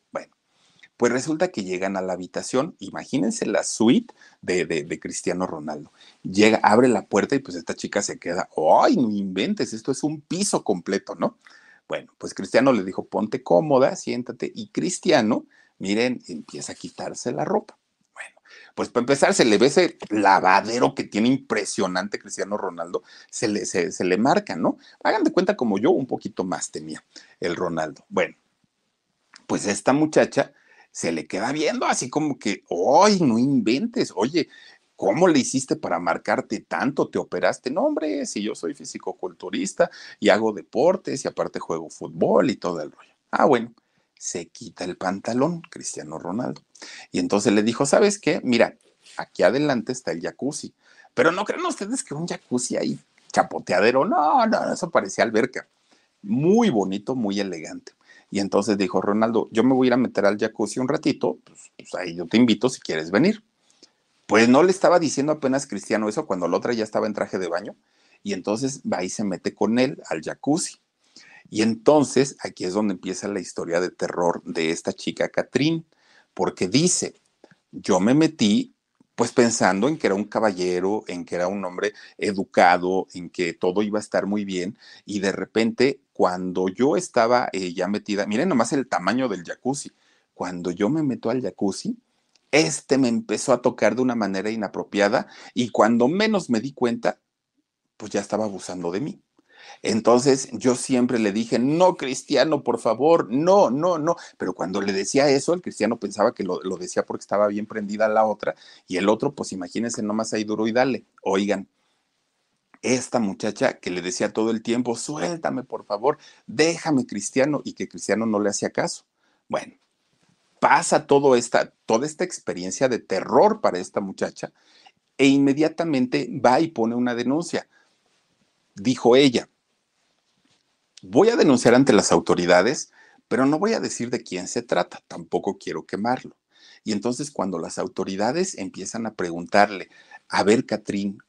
Bueno, pues resulta que llegan a la habitación, imagínense la suite de, de, Cristiano Ronaldo. Llega, abre la puerta y pues esta chica se queda, ¡ay, no inventes! Esto es un piso completo, ¿no? Bueno, pues Cristiano le dijo, ponte cómoda, siéntate, y Cristiano, miren, empieza a quitarse la ropa. Pues para empezar, se le ve ese lavadero que tiene impresionante Cristiano Ronaldo, se le, se, se le marca, ¿no? Hagan de cuenta como yo, un poquito más tenía el Ronaldo. Bueno, pues esta muchacha se le queda viendo así como que, ¡ay, no inventes! Oye, ¿cómo le hiciste para marcarte tanto? ¿Te operaste? No, hombre, si yo soy fisicoculturista y hago deportes y aparte juego fútbol y todo el rollo. Ah, bueno, se quita el pantalón, Cristiano Ronaldo. Y entonces le dijo, ¿sabes qué? Mira, aquí adelante está el jacuzzi. Pero no creen ustedes que un jacuzzi ahí chapoteadero, no, no, eso parecía alberca. Muy bonito, muy elegante. Y entonces dijo Ronaldo, yo me voy a ir a meter al jacuzzi un ratito, pues, pues ahí yo te invito si quieres venir. Pues no le estaba diciendo apenas Cristiano eso cuando la otra ya estaba en traje de baño. Y entonces va y se mete con él al jacuzzi. Y entonces aquí es donde empieza la historia de terror de esta chica Catrín, porque dice, yo me metí pues pensando en que era un caballero, en que era un hombre educado, en que todo iba a estar muy bien, y de repente cuando yo estaba eh, ya metida, miren nomás el tamaño del jacuzzi, cuando yo me meto al jacuzzi, este me empezó a tocar de una manera inapropiada y cuando menos me di cuenta, pues ya estaba abusando de mí. Entonces yo siempre le dije, no, cristiano, por favor, no, no, no. Pero cuando le decía eso, el cristiano pensaba que lo, lo decía porque estaba bien prendida la otra y el otro, pues imagínense nomás ahí duro y dale. Oigan, esta muchacha que le decía todo el tiempo, suéltame, por favor, déjame, cristiano, y que cristiano no le hacía caso. Bueno, pasa todo esta, toda esta experiencia de terror para esta muchacha e inmediatamente va y pone una denuncia. Dijo ella, voy a denunciar ante las autoridades, pero no voy a decir de quién se trata, tampoco quiero quemarlo. Y entonces cuando las autoridades empiezan a preguntarle, a ver, Catrín,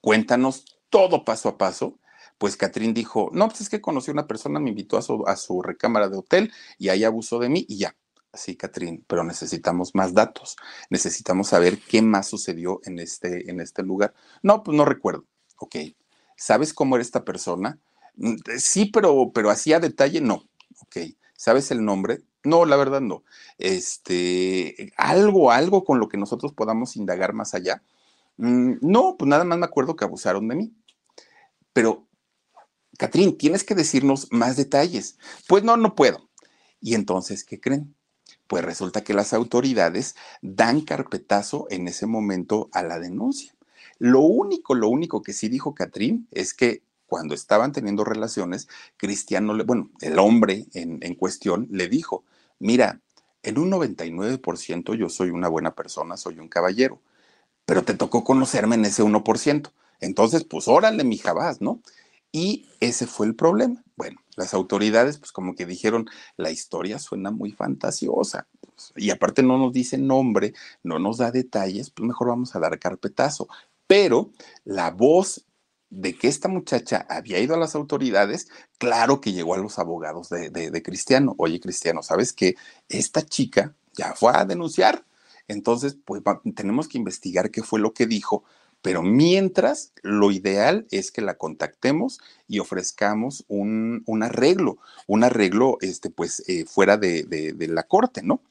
cuéntanos todo paso a paso, pues Catrín dijo, no, pues es que conocí a una persona, me invitó a su, a su recámara de hotel y ahí abusó de mí y ya. Sí, Catrín, pero necesitamos más datos. Necesitamos saber qué más sucedió en este, en este lugar. No, pues no recuerdo. Ok. ¿Sabes cómo era esta persona? Mm, sí, pero, pero así a detalle no. Ok. ¿Sabes el nombre? No, la verdad no. Este, algo, algo con lo que nosotros podamos indagar más allá. Mm, no, pues nada más me acuerdo que abusaron de mí. Pero, Catrín, tienes que decirnos más detalles. Pues no, no puedo. Y entonces, ¿qué creen? Pues resulta que las autoridades dan carpetazo en ese momento a la denuncia. Lo único, lo único que sí dijo Catrín es que cuando estaban teniendo relaciones, Cristiano, le, bueno, el hombre en, en cuestión le dijo, mira, en un 99% yo soy una buena persona, soy un caballero, pero te tocó conocerme en ese 1%. Entonces, pues órale, mi jabás, ¿no? Y ese fue el problema. Bueno, las autoridades pues como que dijeron, la historia suena muy fantasiosa. Y aparte no nos dice nombre, no nos da detalles, pues mejor vamos a dar carpetazo. Pero la voz de que esta muchacha había ido a las autoridades, claro que llegó a los abogados de, Cristiano. Oye, Cristiano, ¿sabes qué? Esta chica ya fue a denunciar. Entonces, pues tenemos que investigar qué fue lo que dijo, pero mientras, lo ideal es que la contactemos y ofrezcamos un, arreglo, un arreglo, este, pues, eh, fuera de, de la corte, ¿no?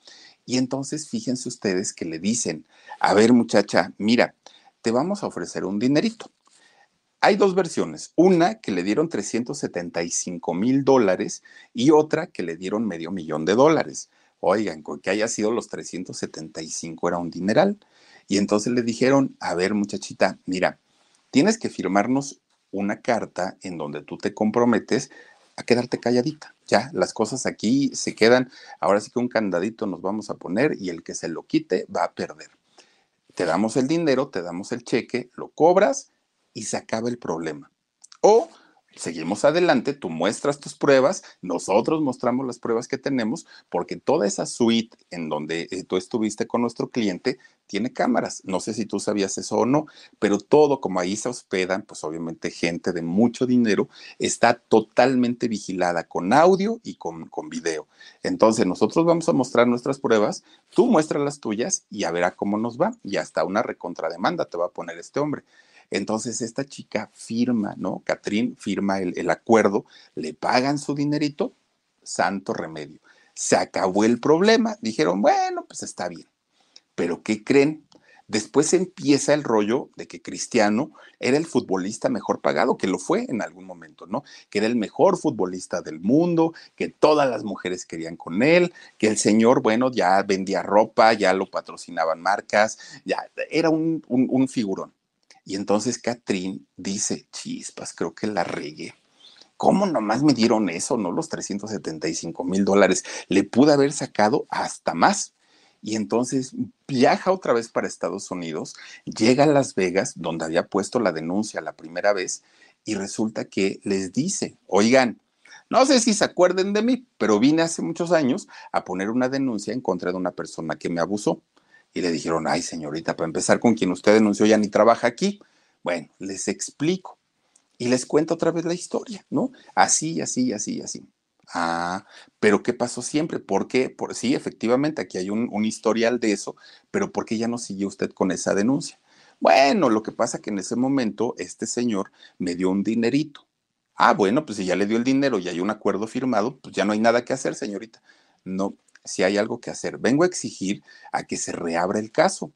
Y entonces, fíjense ustedes que le dicen, a ver, muchacha, mira, te vamos a ofrecer un dinerito hay dos versiones, una que le dieron 375 mil dólares y otra que le dieron medio millón de dólares. Oigan, con que haya sido los 375 era un dineral. Y entonces le dijeron, a ver muchachita, mira, tienes que firmarnos una carta en donde tú te comprometes a quedarte calladita. Ya, las cosas aquí se quedan, ahora sí que un candadito nos vamos a poner y el que se lo quite va a perder. Te damos el dinero, te damos el cheque, lo cobras y se acaba el problema. O seguimos adelante, tú muestras tus pruebas, nosotros mostramos las pruebas que tenemos, porque toda esa suite en donde eh, tú estuviste con nuestro cliente tiene cámaras. No sé si tú sabías eso o no, pero todo como ahí se hospedan, pues obviamente gente de mucho dinero, está totalmente vigilada con audio y con, con video. Entonces nosotros vamos a mostrar nuestras pruebas, tú muestras las tuyas y a ver a cómo nos va. Y hasta una recontrademanda te va a poner este hombre. Entonces esta chica firma, ¿no? Catrín firma el, acuerdo, le pagan su dinerito, santo remedio. Se acabó el problema. Dijeron, bueno, pues está bien. Pero ¿qué creen? Después empieza el rollo de que Cristiano era el futbolista mejor pagado, que lo fue en algún momento, ¿no? Que era el mejor futbolista del mundo, que todas las mujeres querían con él, que el señor, bueno, ya vendía ropa, ya lo patrocinaban marcas, ya era un, un figurón. Y entonces Catrín dice, chispas, creo que la regué. ¿Cómo nomás me dieron eso, no? Los 375 mil dólares. Le pude haber sacado hasta más. Y entonces viaja otra vez para Estados Unidos, llega a Las Vegas, donde había puesto la denuncia la primera vez, y resulta que les dice, oigan, no sé si se acuerden de mí, pero vine hace muchos años a poner una denuncia en contra de una persona que me abusó. Y le dijeron, ay señorita, para empezar con quien usted denunció ya ni trabaja aquí. Bueno, les explico y les cuento otra vez la historia, ¿no? Así, así, así, así. Ah, pero ¿qué pasó siempre? ¿Por qué? Por, sí, efectivamente, aquí hay un, un, historial de eso, pero ¿por qué ya no siguió usted con esa denuncia? Bueno, lo que pasa que en ese momento este señor me dio un dinerito. Ah, bueno, pues si ya le dio el dinero y hay un acuerdo firmado, pues ya no hay nada que hacer, señorita. No, si hay algo que hacer. Vengo a exigir a que se reabra el caso,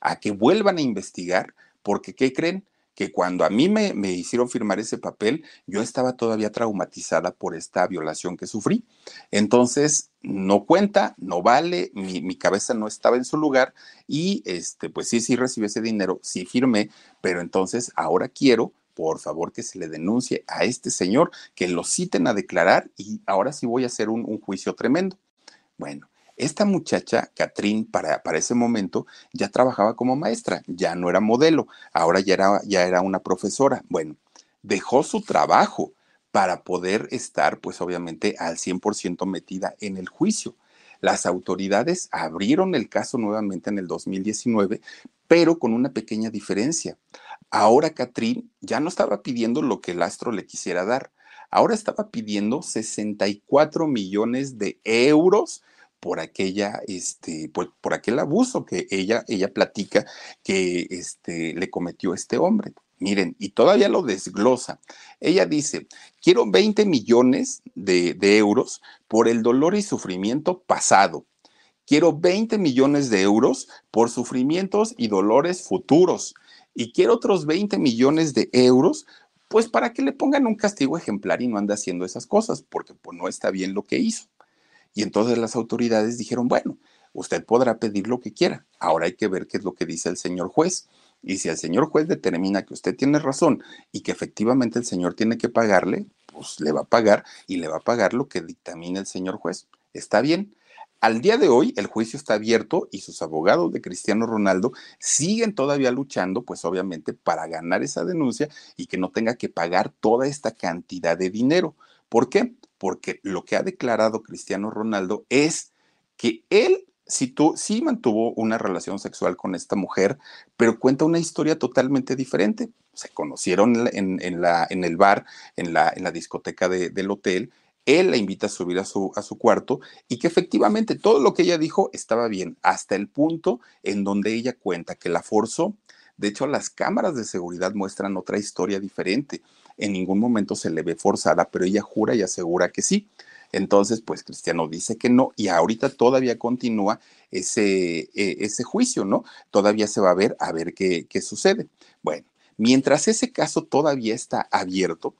a que vuelvan a investigar, porque ¿qué creen? Que cuando a mí me, hicieron firmar ese papel, yo estaba todavía traumatizada por esta violación que sufrí. Entonces, no cuenta, no vale, mi, mi, cabeza no estaba en su lugar y, este, pues sí, sí recibí ese dinero, sí firmé, pero entonces ahora quiero por favor que se le denuncie a este señor, que lo citen a declarar y ahora sí voy a hacer un, un juicio tremendo. Bueno, esta muchacha, Catrín, para, para, ese momento ya trabajaba como maestra, ya no era modelo, ahora ya era, ya era una profesora. Bueno, dejó su trabajo para poder estar, pues obviamente, al 100% metida en el juicio. Las autoridades abrieron el caso nuevamente en el 2019, pero con una pequeña diferencia. Ahora Catrín ya no estaba pidiendo lo que el astro le quisiera dar, ahora estaba pidiendo 64 millones de euros por aquella, este, por, aquel abuso que ella, ella platica que este, le cometió este hombre. Miren, y todavía lo desglosa. Ella dice, quiero 20 millones de euros por el dolor y sufrimiento pasado. Quiero 20 millones de euros por sufrimientos y dolores futuros. Y quiero otros 20 millones de euros pues para que le pongan un castigo ejemplar y no ande haciendo esas cosas, porque pues, no está bien lo que hizo. Y entonces las autoridades dijeron, bueno, usted podrá pedir lo que quiera, ahora hay que ver qué es lo que dice el señor juez. Y si el señor juez determina que usted tiene razón y que efectivamente el señor tiene que pagarle, pues le va a pagar y le va a pagar lo que dictamine el señor juez. Está bien. Al día de hoy, el juicio está abierto y sus abogados de Cristiano Ronaldo siguen todavía luchando, pues obviamente, para ganar esa denuncia y que no tenga que pagar toda esta cantidad de dinero. ¿Por qué? Porque lo que ha declarado Cristiano Ronaldo es que él sí, tú, sí mantuvo una relación sexual con esta mujer, pero cuenta una historia totalmente diferente. Se conocieron en, la, en el bar, en la, en la discoteca del hotel, él la invita a subir a su, a su cuarto y que efectivamente todo lo que ella dijo estaba bien, hasta el punto en donde ella cuenta que la forzó. De hecho, las cámaras de seguridad muestran otra historia diferente. En ningún momento se le ve forzada, pero ella jura y asegura que sí. Entonces, pues Cristiano dice que no y ahorita todavía continúa ese, eh, ese juicio, ¿no? Todavía se va a ver a ver qué, qué sucede. Bueno, mientras ese caso todavía está abierto,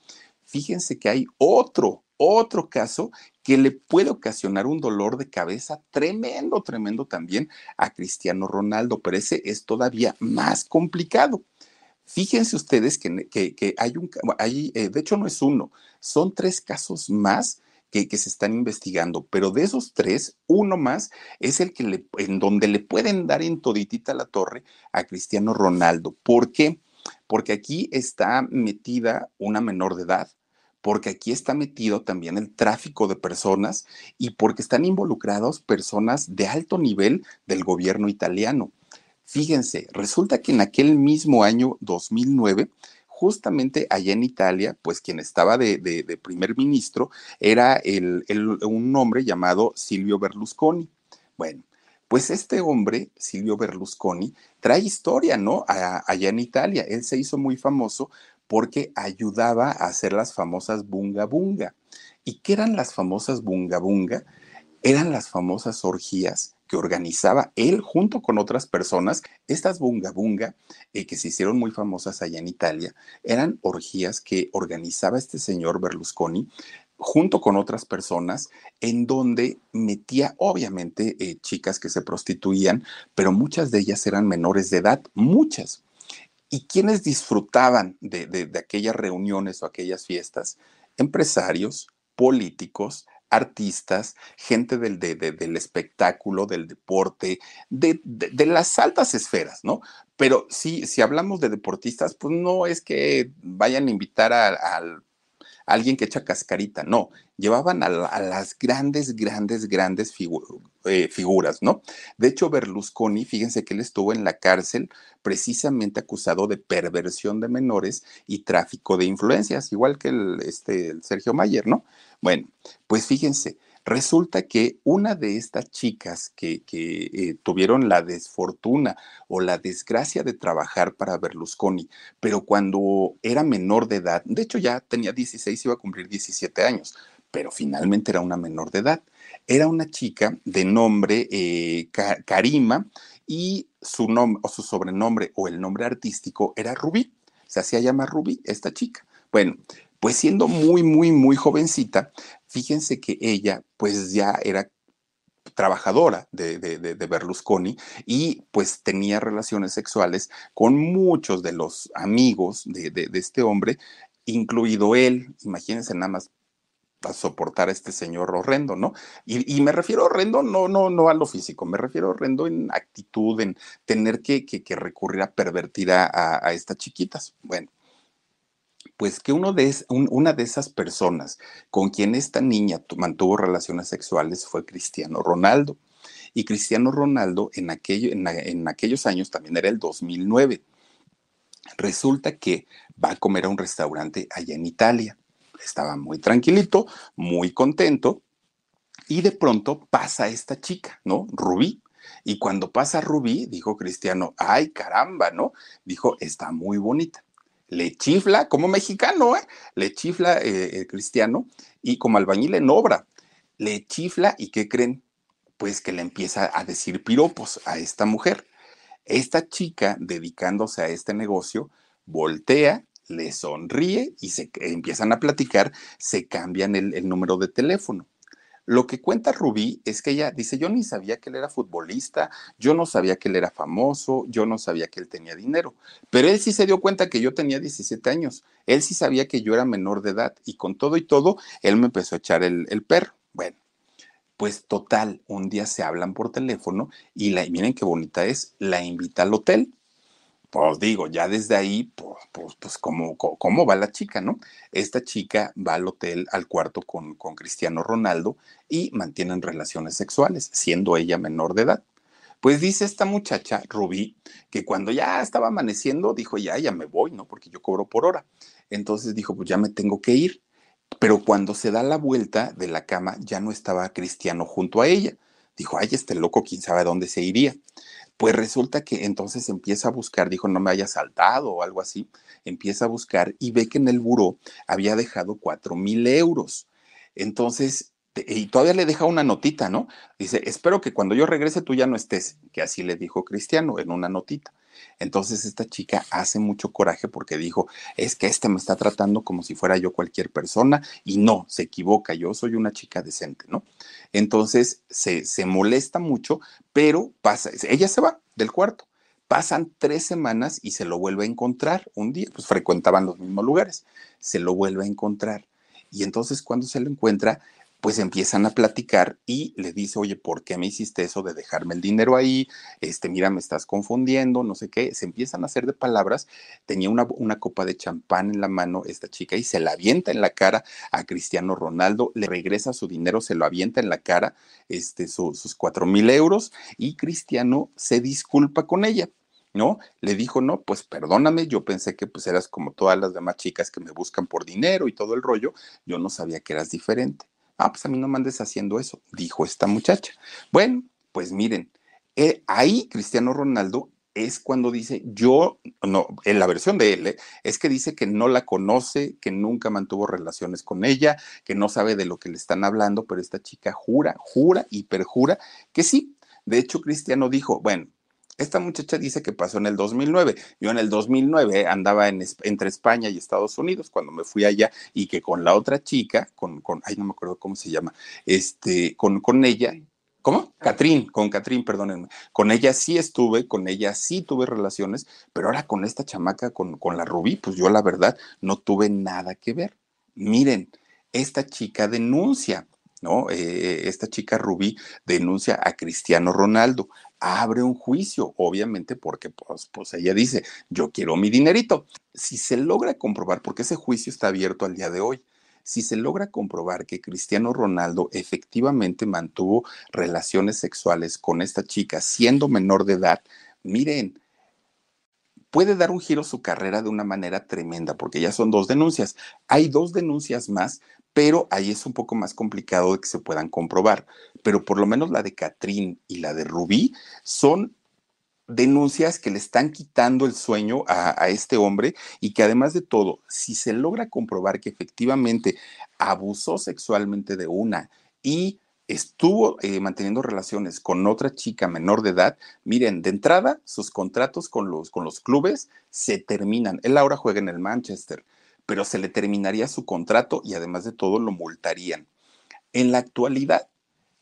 fíjense que hay otro, otro caso que le puede ocasionar un dolor de cabeza tremendo, tremendo también a Cristiano Ronaldo, pero ese es todavía más complicado. Fíjense ustedes que, que, hay un, eh, de hecho no es uno, son tres casos más que, se están investigando, pero de esos tres, uno más es el que le, en donde le pueden dar en toditita la torre a Cristiano Ronaldo. ¿Por qué? Porque aquí está metida una menor de edad, porque aquí está metido también el tráfico de personas y porque están involucrados personas de alto nivel del gobierno italiano. Fíjense, resulta que en aquel mismo año 2009 justamente allá en Italia, pues quien estaba de, primer ministro era un hombre llamado Silvio Berlusconi. Bueno, pues este hombre, Silvio Berlusconi, trae historia, ¿no? allá en Italia. Él se hizo muy famoso porque ayudaba a hacer las famosas bunga bunga. ¿Y qué eran las famosas bunga bunga? Eran las famosas orgías que organizaba él junto con otras personas. Estas bunga bunga, eh, que se hicieron muy famosas allá en Italia, eran orgías que organizaba este señor Berlusconi junto con otras personas, en donde metía obviamente eh, chicas que se prostituían, pero muchas de ellas eran menores de edad, muchas. ¿Y quienes disfrutaban de, de aquellas reuniones o aquellas fiestas? Empresarios, políticos, artistas, gente del, del espectáculo, del deporte, de, las altas esferas, ¿no? Pero sí, si hablamos de deportistas, pues no es que vayan a invitar a, alguien que echa cascarita, no, llevaban a, las grandes, grandes, grandes eh, figuras, ¿no? De hecho, Berlusconi, fíjense que él estuvo en la cárcel precisamente acusado de perversión de menores y tráfico de influencias, igual que el, este, el Sergio Mayer, ¿no? Bueno, pues fíjense, resulta que una de estas chicas que, eh, tuvieron la desfortuna o la desgracia de trabajar para Berlusconi, pero cuando era menor de edad, de hecho ya tenía 16, iba a cumplir 17 años, pero finalmente era una menor de edad. Era una chica de nombre eh, Karima y su nombre o su sobrenombre o el nombre artístico era Rubí. Se hacía llamar Rubí esta chica. Bueno, pues siendo muy, muy, muy jovencita, fíjense que ella pues ya era trabajadora de, Berlusconi y pues tenía relaciones sexuales con muchos de los amigos de, este hombre, incluido él, imagínense nada más para soportar a este señor horrendo, ¿no? Y, me refiero horrendo no, no, no a lo físico, me refiero horrendo en actitud, en tener que, recurrir a pervertir a, a estas chiquitas. Bueno, pues que uno de una de esas personas con quien esta niña mantuvo relaciones sexuales fue Cristiano Ronaldo. Y Cristiano Ronaldo en, en, aquellos años también era el 2009. Resulta que va a comer a un restaurante allá en Italia. Estaba muy tranquilito, muy contento. Y de pronto pasa esta chica, ¿no? Rubí. Y cuando pasa Rubí, dijo Cristiano, ay caramba, ¿no? Dijo, está muy bonita le chifla, como mexicano, ¿eh? le chifla eh, cristiano y como albañil en obra, le chifla y ¿qué creen? Pues que le empieza a decir piropos a esta mujer. Esta chica, dedicándose a este negocio, voltea, le sonríe y se empiezan a platicar, se cambian el número de teléfono. Lo que cuenta Rubí es que ella dice, yo ni sabía que él era futbolista, yo no sabía que él era famoso, yo no sabía que él tenía dinero, pero él sí se dio cuenta que yo tenía 17 años, él sí sabía que yo era menor de edad y con todo y todo, él me empezó a echar el, perro. Bueno, Pues total, un día se hablan por teléfono y la, miren qué bonita es, la invita al hotel. Pues digo, ya desde ahí, pues, pues, pues ¿cómo, ¿cómo, va la chica, no? Esta chica va al hotel, al cuarto con, con Cristiano Ronaldo y mantienen relaciones sexuales, siendo ella menor de edad. Pues dice esta muchacha, Rubí, que cuando ya estaba amaneciendo, dijo, ya, ya me voy, ¿no? Porque yo cobro por hora. Entonces dijo, pues ya me tengo que ir. Pero cuando se da la vuelta de la cama, ya no estaba Cristiano junto a ella. Dijo, ay, este loco, quién sabe dónde se iría. Pues resulta que entonces empieza a buscar, dijo, no me haya saltado o algo así. Empieza a buscar y ve que en el buró había dejado cuatro mil euros. Entonces y todavía le deja una notita, ¿no? Dice, espero que cuando yo regrese tú ya no estés, que así le dijo Cristiano en una notita. Entonces esta chica hace mucho coraje porque dijo, es que este me está tratando como si fuera yo cualquier persona y no, se equivoca, yo soy una chica decente, ¿no? Entonces se, se molesta mucho, pero pasa, ella se va del cuarto. Pasan tres semanas y se lo vuelve a encontrar un día, pues frecuentaban los mismos lugares, se lo vuelve a encontrar. Y entonces cuando se lo encuentra, pues empiezan a platicar y le dice, oye, ¿por qué me hiciste eso de dejarme el dinero ahí? Este, mira, me estás confundiendo, no sé qué. Se empiezan a hacer de palabras. Tenía una, una copa de champán en la mano esta chica y se la avienta en la cara a Cristiano Ronaldo, le regresa su dinero, se lo avienta en la cara, este, sus cuatro mil euros y Cristiano se disculpa con ella. ¿no? Le dijo, no, pues perdóname, yo pensé que pues eras como todas las demás chicas que me buscan por dinero y todo el rollo, yo no sabía que eras diferente. Ah, pues a mí no me andes haciendo eso, dijo esta muchacha. Bueno, pues miren, eh, ahí Cristiano Ronaldo es cuando dice, yo, no, en la versión de él, eh, es que dice que no la conoce, que nunca mantuvo relaciones con ella, que no sabe de lo que le están hablando, pero esta chica jura, jura y perjura que sí. De hecho, Cristiano dijo, bueno, esta muchacha dice que pasó en el 2009. Yo en el 2009 andaba entre España y Estados Unidos cuando me fui allá y que con la otra chica, con, con ay, no me acuerdo cómo se llama, este, con, con ella, ¿Cómo? Catrín, con Catrín, perdónenme. Con ella sí estuve, con ella sí tuve relaciones, pero ahora con esta chamaca, con, con la Rubí, pues yo la verdad no tuve nada que ver. Miren, esta chica denuncia, ¿no? Eh, esta chica Rubí denuncia a Cristiano Ronaldo abre un juicio, obviamente porque pues, pues ella dice, yo quiero mi dinerito. Si se logra comprobar, porque ese juicio está abierto al día de hoy, si se logra comprobar que Cristiano Ronaldo efectivamente mantuvo relaciones sexuales con esta chica siendo menor de edad, miren, puede dar un giro su carrera de una manera tremenda, porque ya son dos denuncias. Hay dos denuncias más, pero ahí es un poco más complicado de que se puedan comprobar. Pero por lo menos la de Catrín y la de Rubí son denuncias que le están quitando el sueño a, este hombre y que además de todo, si se logra comprobar que efectivamente abusó sexualmente de una y estuvo eh, manteniendo relaciones con otra chica menor de edad, miren, de entrada sus contratos con los, con los clubes se terminan. Él ahora juega en el Manchester pero se le terminaría su contrato y además de todo lo multarían. En la actualidad,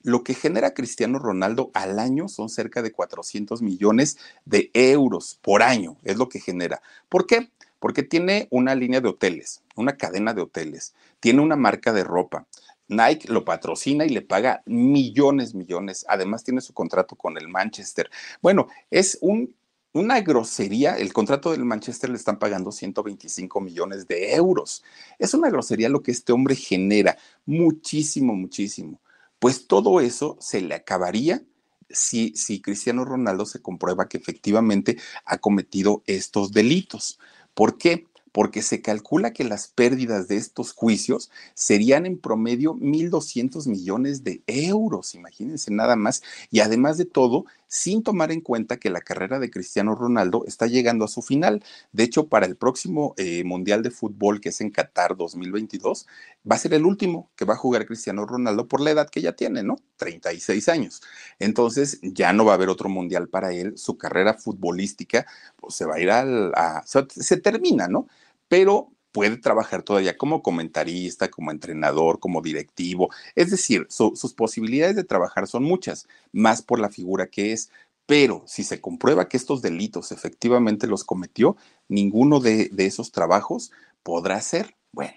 lo que genera Cristiano Ronaldo al año son cerca de 400 millones de euros por año, es lo que genera. ¿Por qué? Porque tiene una línea de hoteles, una cadena de hoteles, tiene una marca de ropa. Nike lo patrocina y le paga millones, millones. Además tiene su contrato con el Manchester. Bueno, es un una grosería. El contrato del Manchester le están pagando 125 millones de euros. Es una grosería lo que este hombre genera. Muchísimo, muchísimo. Pues todo eso se le acabaría si, si Cristiano Ronaldo se comprueba que efectivamente ha cometido estos delitos. ¿Por qué? porque se calcula que las pérdidas de estos juicios serían en promedio 1.200 millones de euros, imagínense nada más, y además de todo, sin tomar en cuenta que la carrera de Cristiano Ronaldo está llegando a su final. De hecho, para el próximo eh, Mundial de Fútbol, que es en Qatar 2022, va a ser el último que va a jugar Cristiano Ronaldo por la edad que ya tiene, ¿no? 36 años. Entonces, ya no va a haber otro Mundial para él, su carrera futbolística pues, se va a ir al... Se termina, ¿no? pero puede trabajar todavía como comentarista, como entrenador, como directivo. Es decir, sus posibilidades de trabajar son muchas, más por la figura que es. Pero si se comprueba que estos delitos efectivamente los cometió, ninguno de, de esos trabajos podrá ser. Bueno,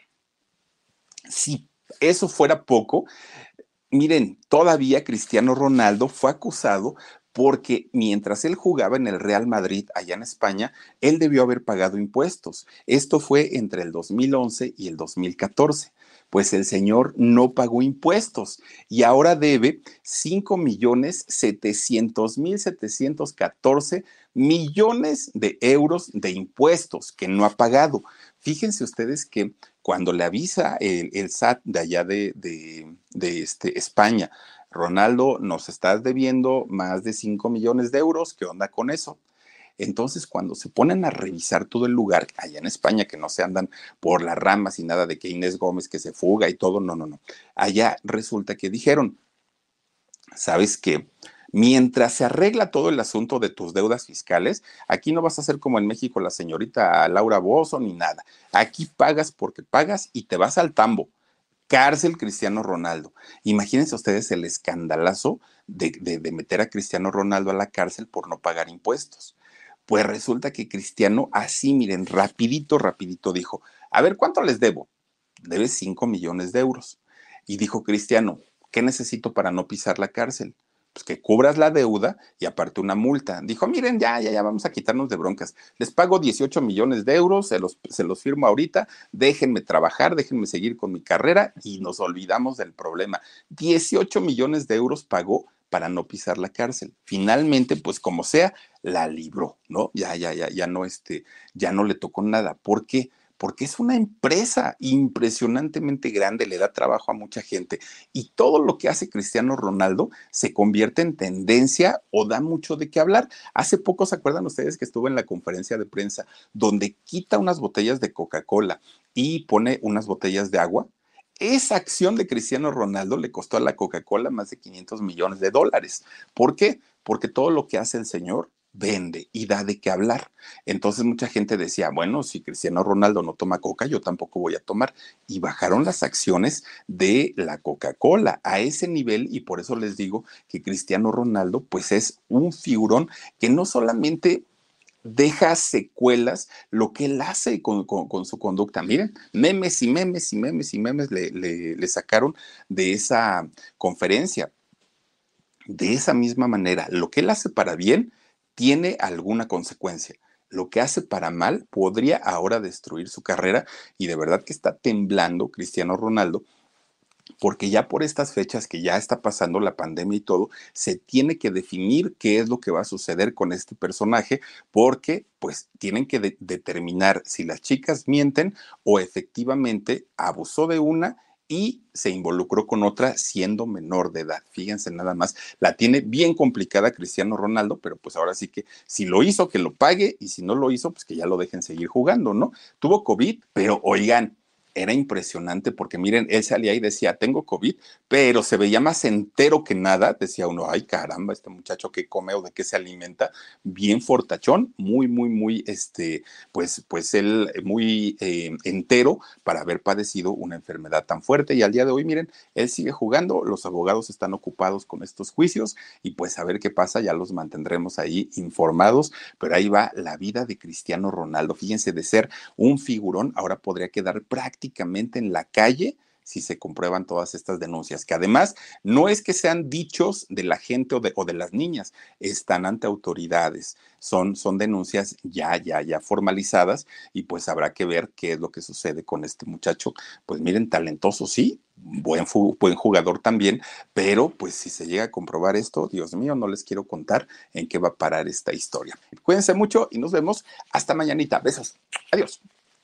si eso fuera poco, miren, todavía Cristiano Ronaldo fue acusado porque mientras él jugaba en el Real Madrid allá en España, él debió haber pagado impuestos. Esto fue entre el 2011 y el 2014 pues el señor no pagó impuestos y ahora debe 5 millones 700 mil 714 millones de euros de impuestos que no ha pagado. Fíjense ustedes que cuando le avisa el, SAT de allá de, de, este, España, Ronaldo, nos estás debiendo más de 5 millones de euros, ¿qué onda con eso? Entonces, cuando se ponen a revisar todo el lugar, allá en España, que no se andan por las ramas y nada de que Inés Gómez que se fuga y todo, no, no, no. Allá resulta que dijeron, ¿sabes qué? Mientras se arregla todo el asunto de tus deudas fiscales, aquí no vas a ser como en México la señorita Laura Bozo ni nada. Aquí pagas porque pagas y te vas al tambo. Cárcel Cristiano Ronaldo. Imagínense ustedes el escandalazo de, meter a Cristiano Ronaldo a la cárcel por no pagar impuestos. Pues resulta que Cristiano así, miren, rapidito, rapidito dijo, a ver, ¿cuánto les debo? Debes 5 millones de euros. Y dijo Cristiano, ¿qué necesito para no pisar la cárcel? Pues que cubras la deuda y aparte una multa. Dijo, miren, ya, ya, ya, vamos a quitarnos de broncas. Les pago 18 millones de euros, se los, se los firmo ahorita, déjenme trabajar, déjenme seguir con mi carrera y nos olvidamos del problema. 18 millones de euros pagó para no pisar la cárcel. Finalmente, pues como sea, la libró, ¿no? Ya, ya, ya, ya no, este, ya no le tocó nada. ¿Por qué? Porque es una empresa impresionantemente grande, le da trabajo a mucha gente y todo lo que hace Cristiano Ronaldo se convierte en tendencia o da mucho de qué hablar. Hace poco, ¿se acuerdan ustedes que estuvo en la conferencia de prensa donde quita unas botellas de Coca-Cola y pone unas botellas de agua? Esa acción de Cristiano Ronaldo le costó a la Coca-Cola más de 500 millones de dólares. ¿Por qué? Porque todo lo que hace el señor vende y da de qué hablar. Entonces mucha gente decía, bueno, si Cristiano Ronaldo no toma coca, yo tampoco voy a tomar. Y bajaron las acciones de la Coca-Cola a ese nivel y por eso les digo que Cristiano Ronaldo pues es un figurón que no solamente deja secuelas lo que él hace con, su conducta. Miren, memes y memes y memes y memes le, le, sacaron de esa conferencia. De esa misma manera, lo que él hace para bien tiene alguna consecuencia. Lo que hace para mal podría ahora destruir su carrera y de verdad que está temblando Cristiano Ronaldo porque ya por estas fechas que ya está pasando la pandemia y todo, se tiene que definir qué es lo que va a suceder con este personaje, porque pues tienen que determinar si las chicas mienten o efectivamente abusó de una y se involucró con otra siendo menor de edad. Fíjense nada más, la tiene bien complicada Cristiano Ronaldo, pero pues ahora sí que si lo hizo, que lo pague y si no lo hizo, pues que ya lo dejen seguir jugando, ¿no? Tuvo COVID, pero oigan, era impresionante porque miren, él salía y decía, tengo COVID, pero se veía más entero que nada. Decía uno, ay caramba, este muchacho que come o de qué se alimenta, bien fortachón, muy, muy, muy, este, pues, pues él muy eh, entero para haber padecido una enfermedad tan fuerte. Y al día de hoy, miren, él sigue jugando, los abogados están ocupados con estos juicios y pues a ver qué pasa, ya los mantendremos ahí informados, pero ahí va la vida de Cristiano Ronaldo. Fíjense, de ser un figurón, ahora podría quedar en la calle si se comprueban todas estas denuncias, que además no es que sean dichos de la gente o de, o de las niñas, están ante autoridades, son, son denuncias ya, ya, ya formalizadas y pues habrá que ver qué es lo que sucede con este muchacho. Pues miren, talentoso, sí, buen, buen jugador también, pero pues si se llega a comprobar esto, Dios mío, no les quiero contar en qué va a parar esta historia. Cuídense mucho y nos vemos hasta mañanita. Besos. Adiós.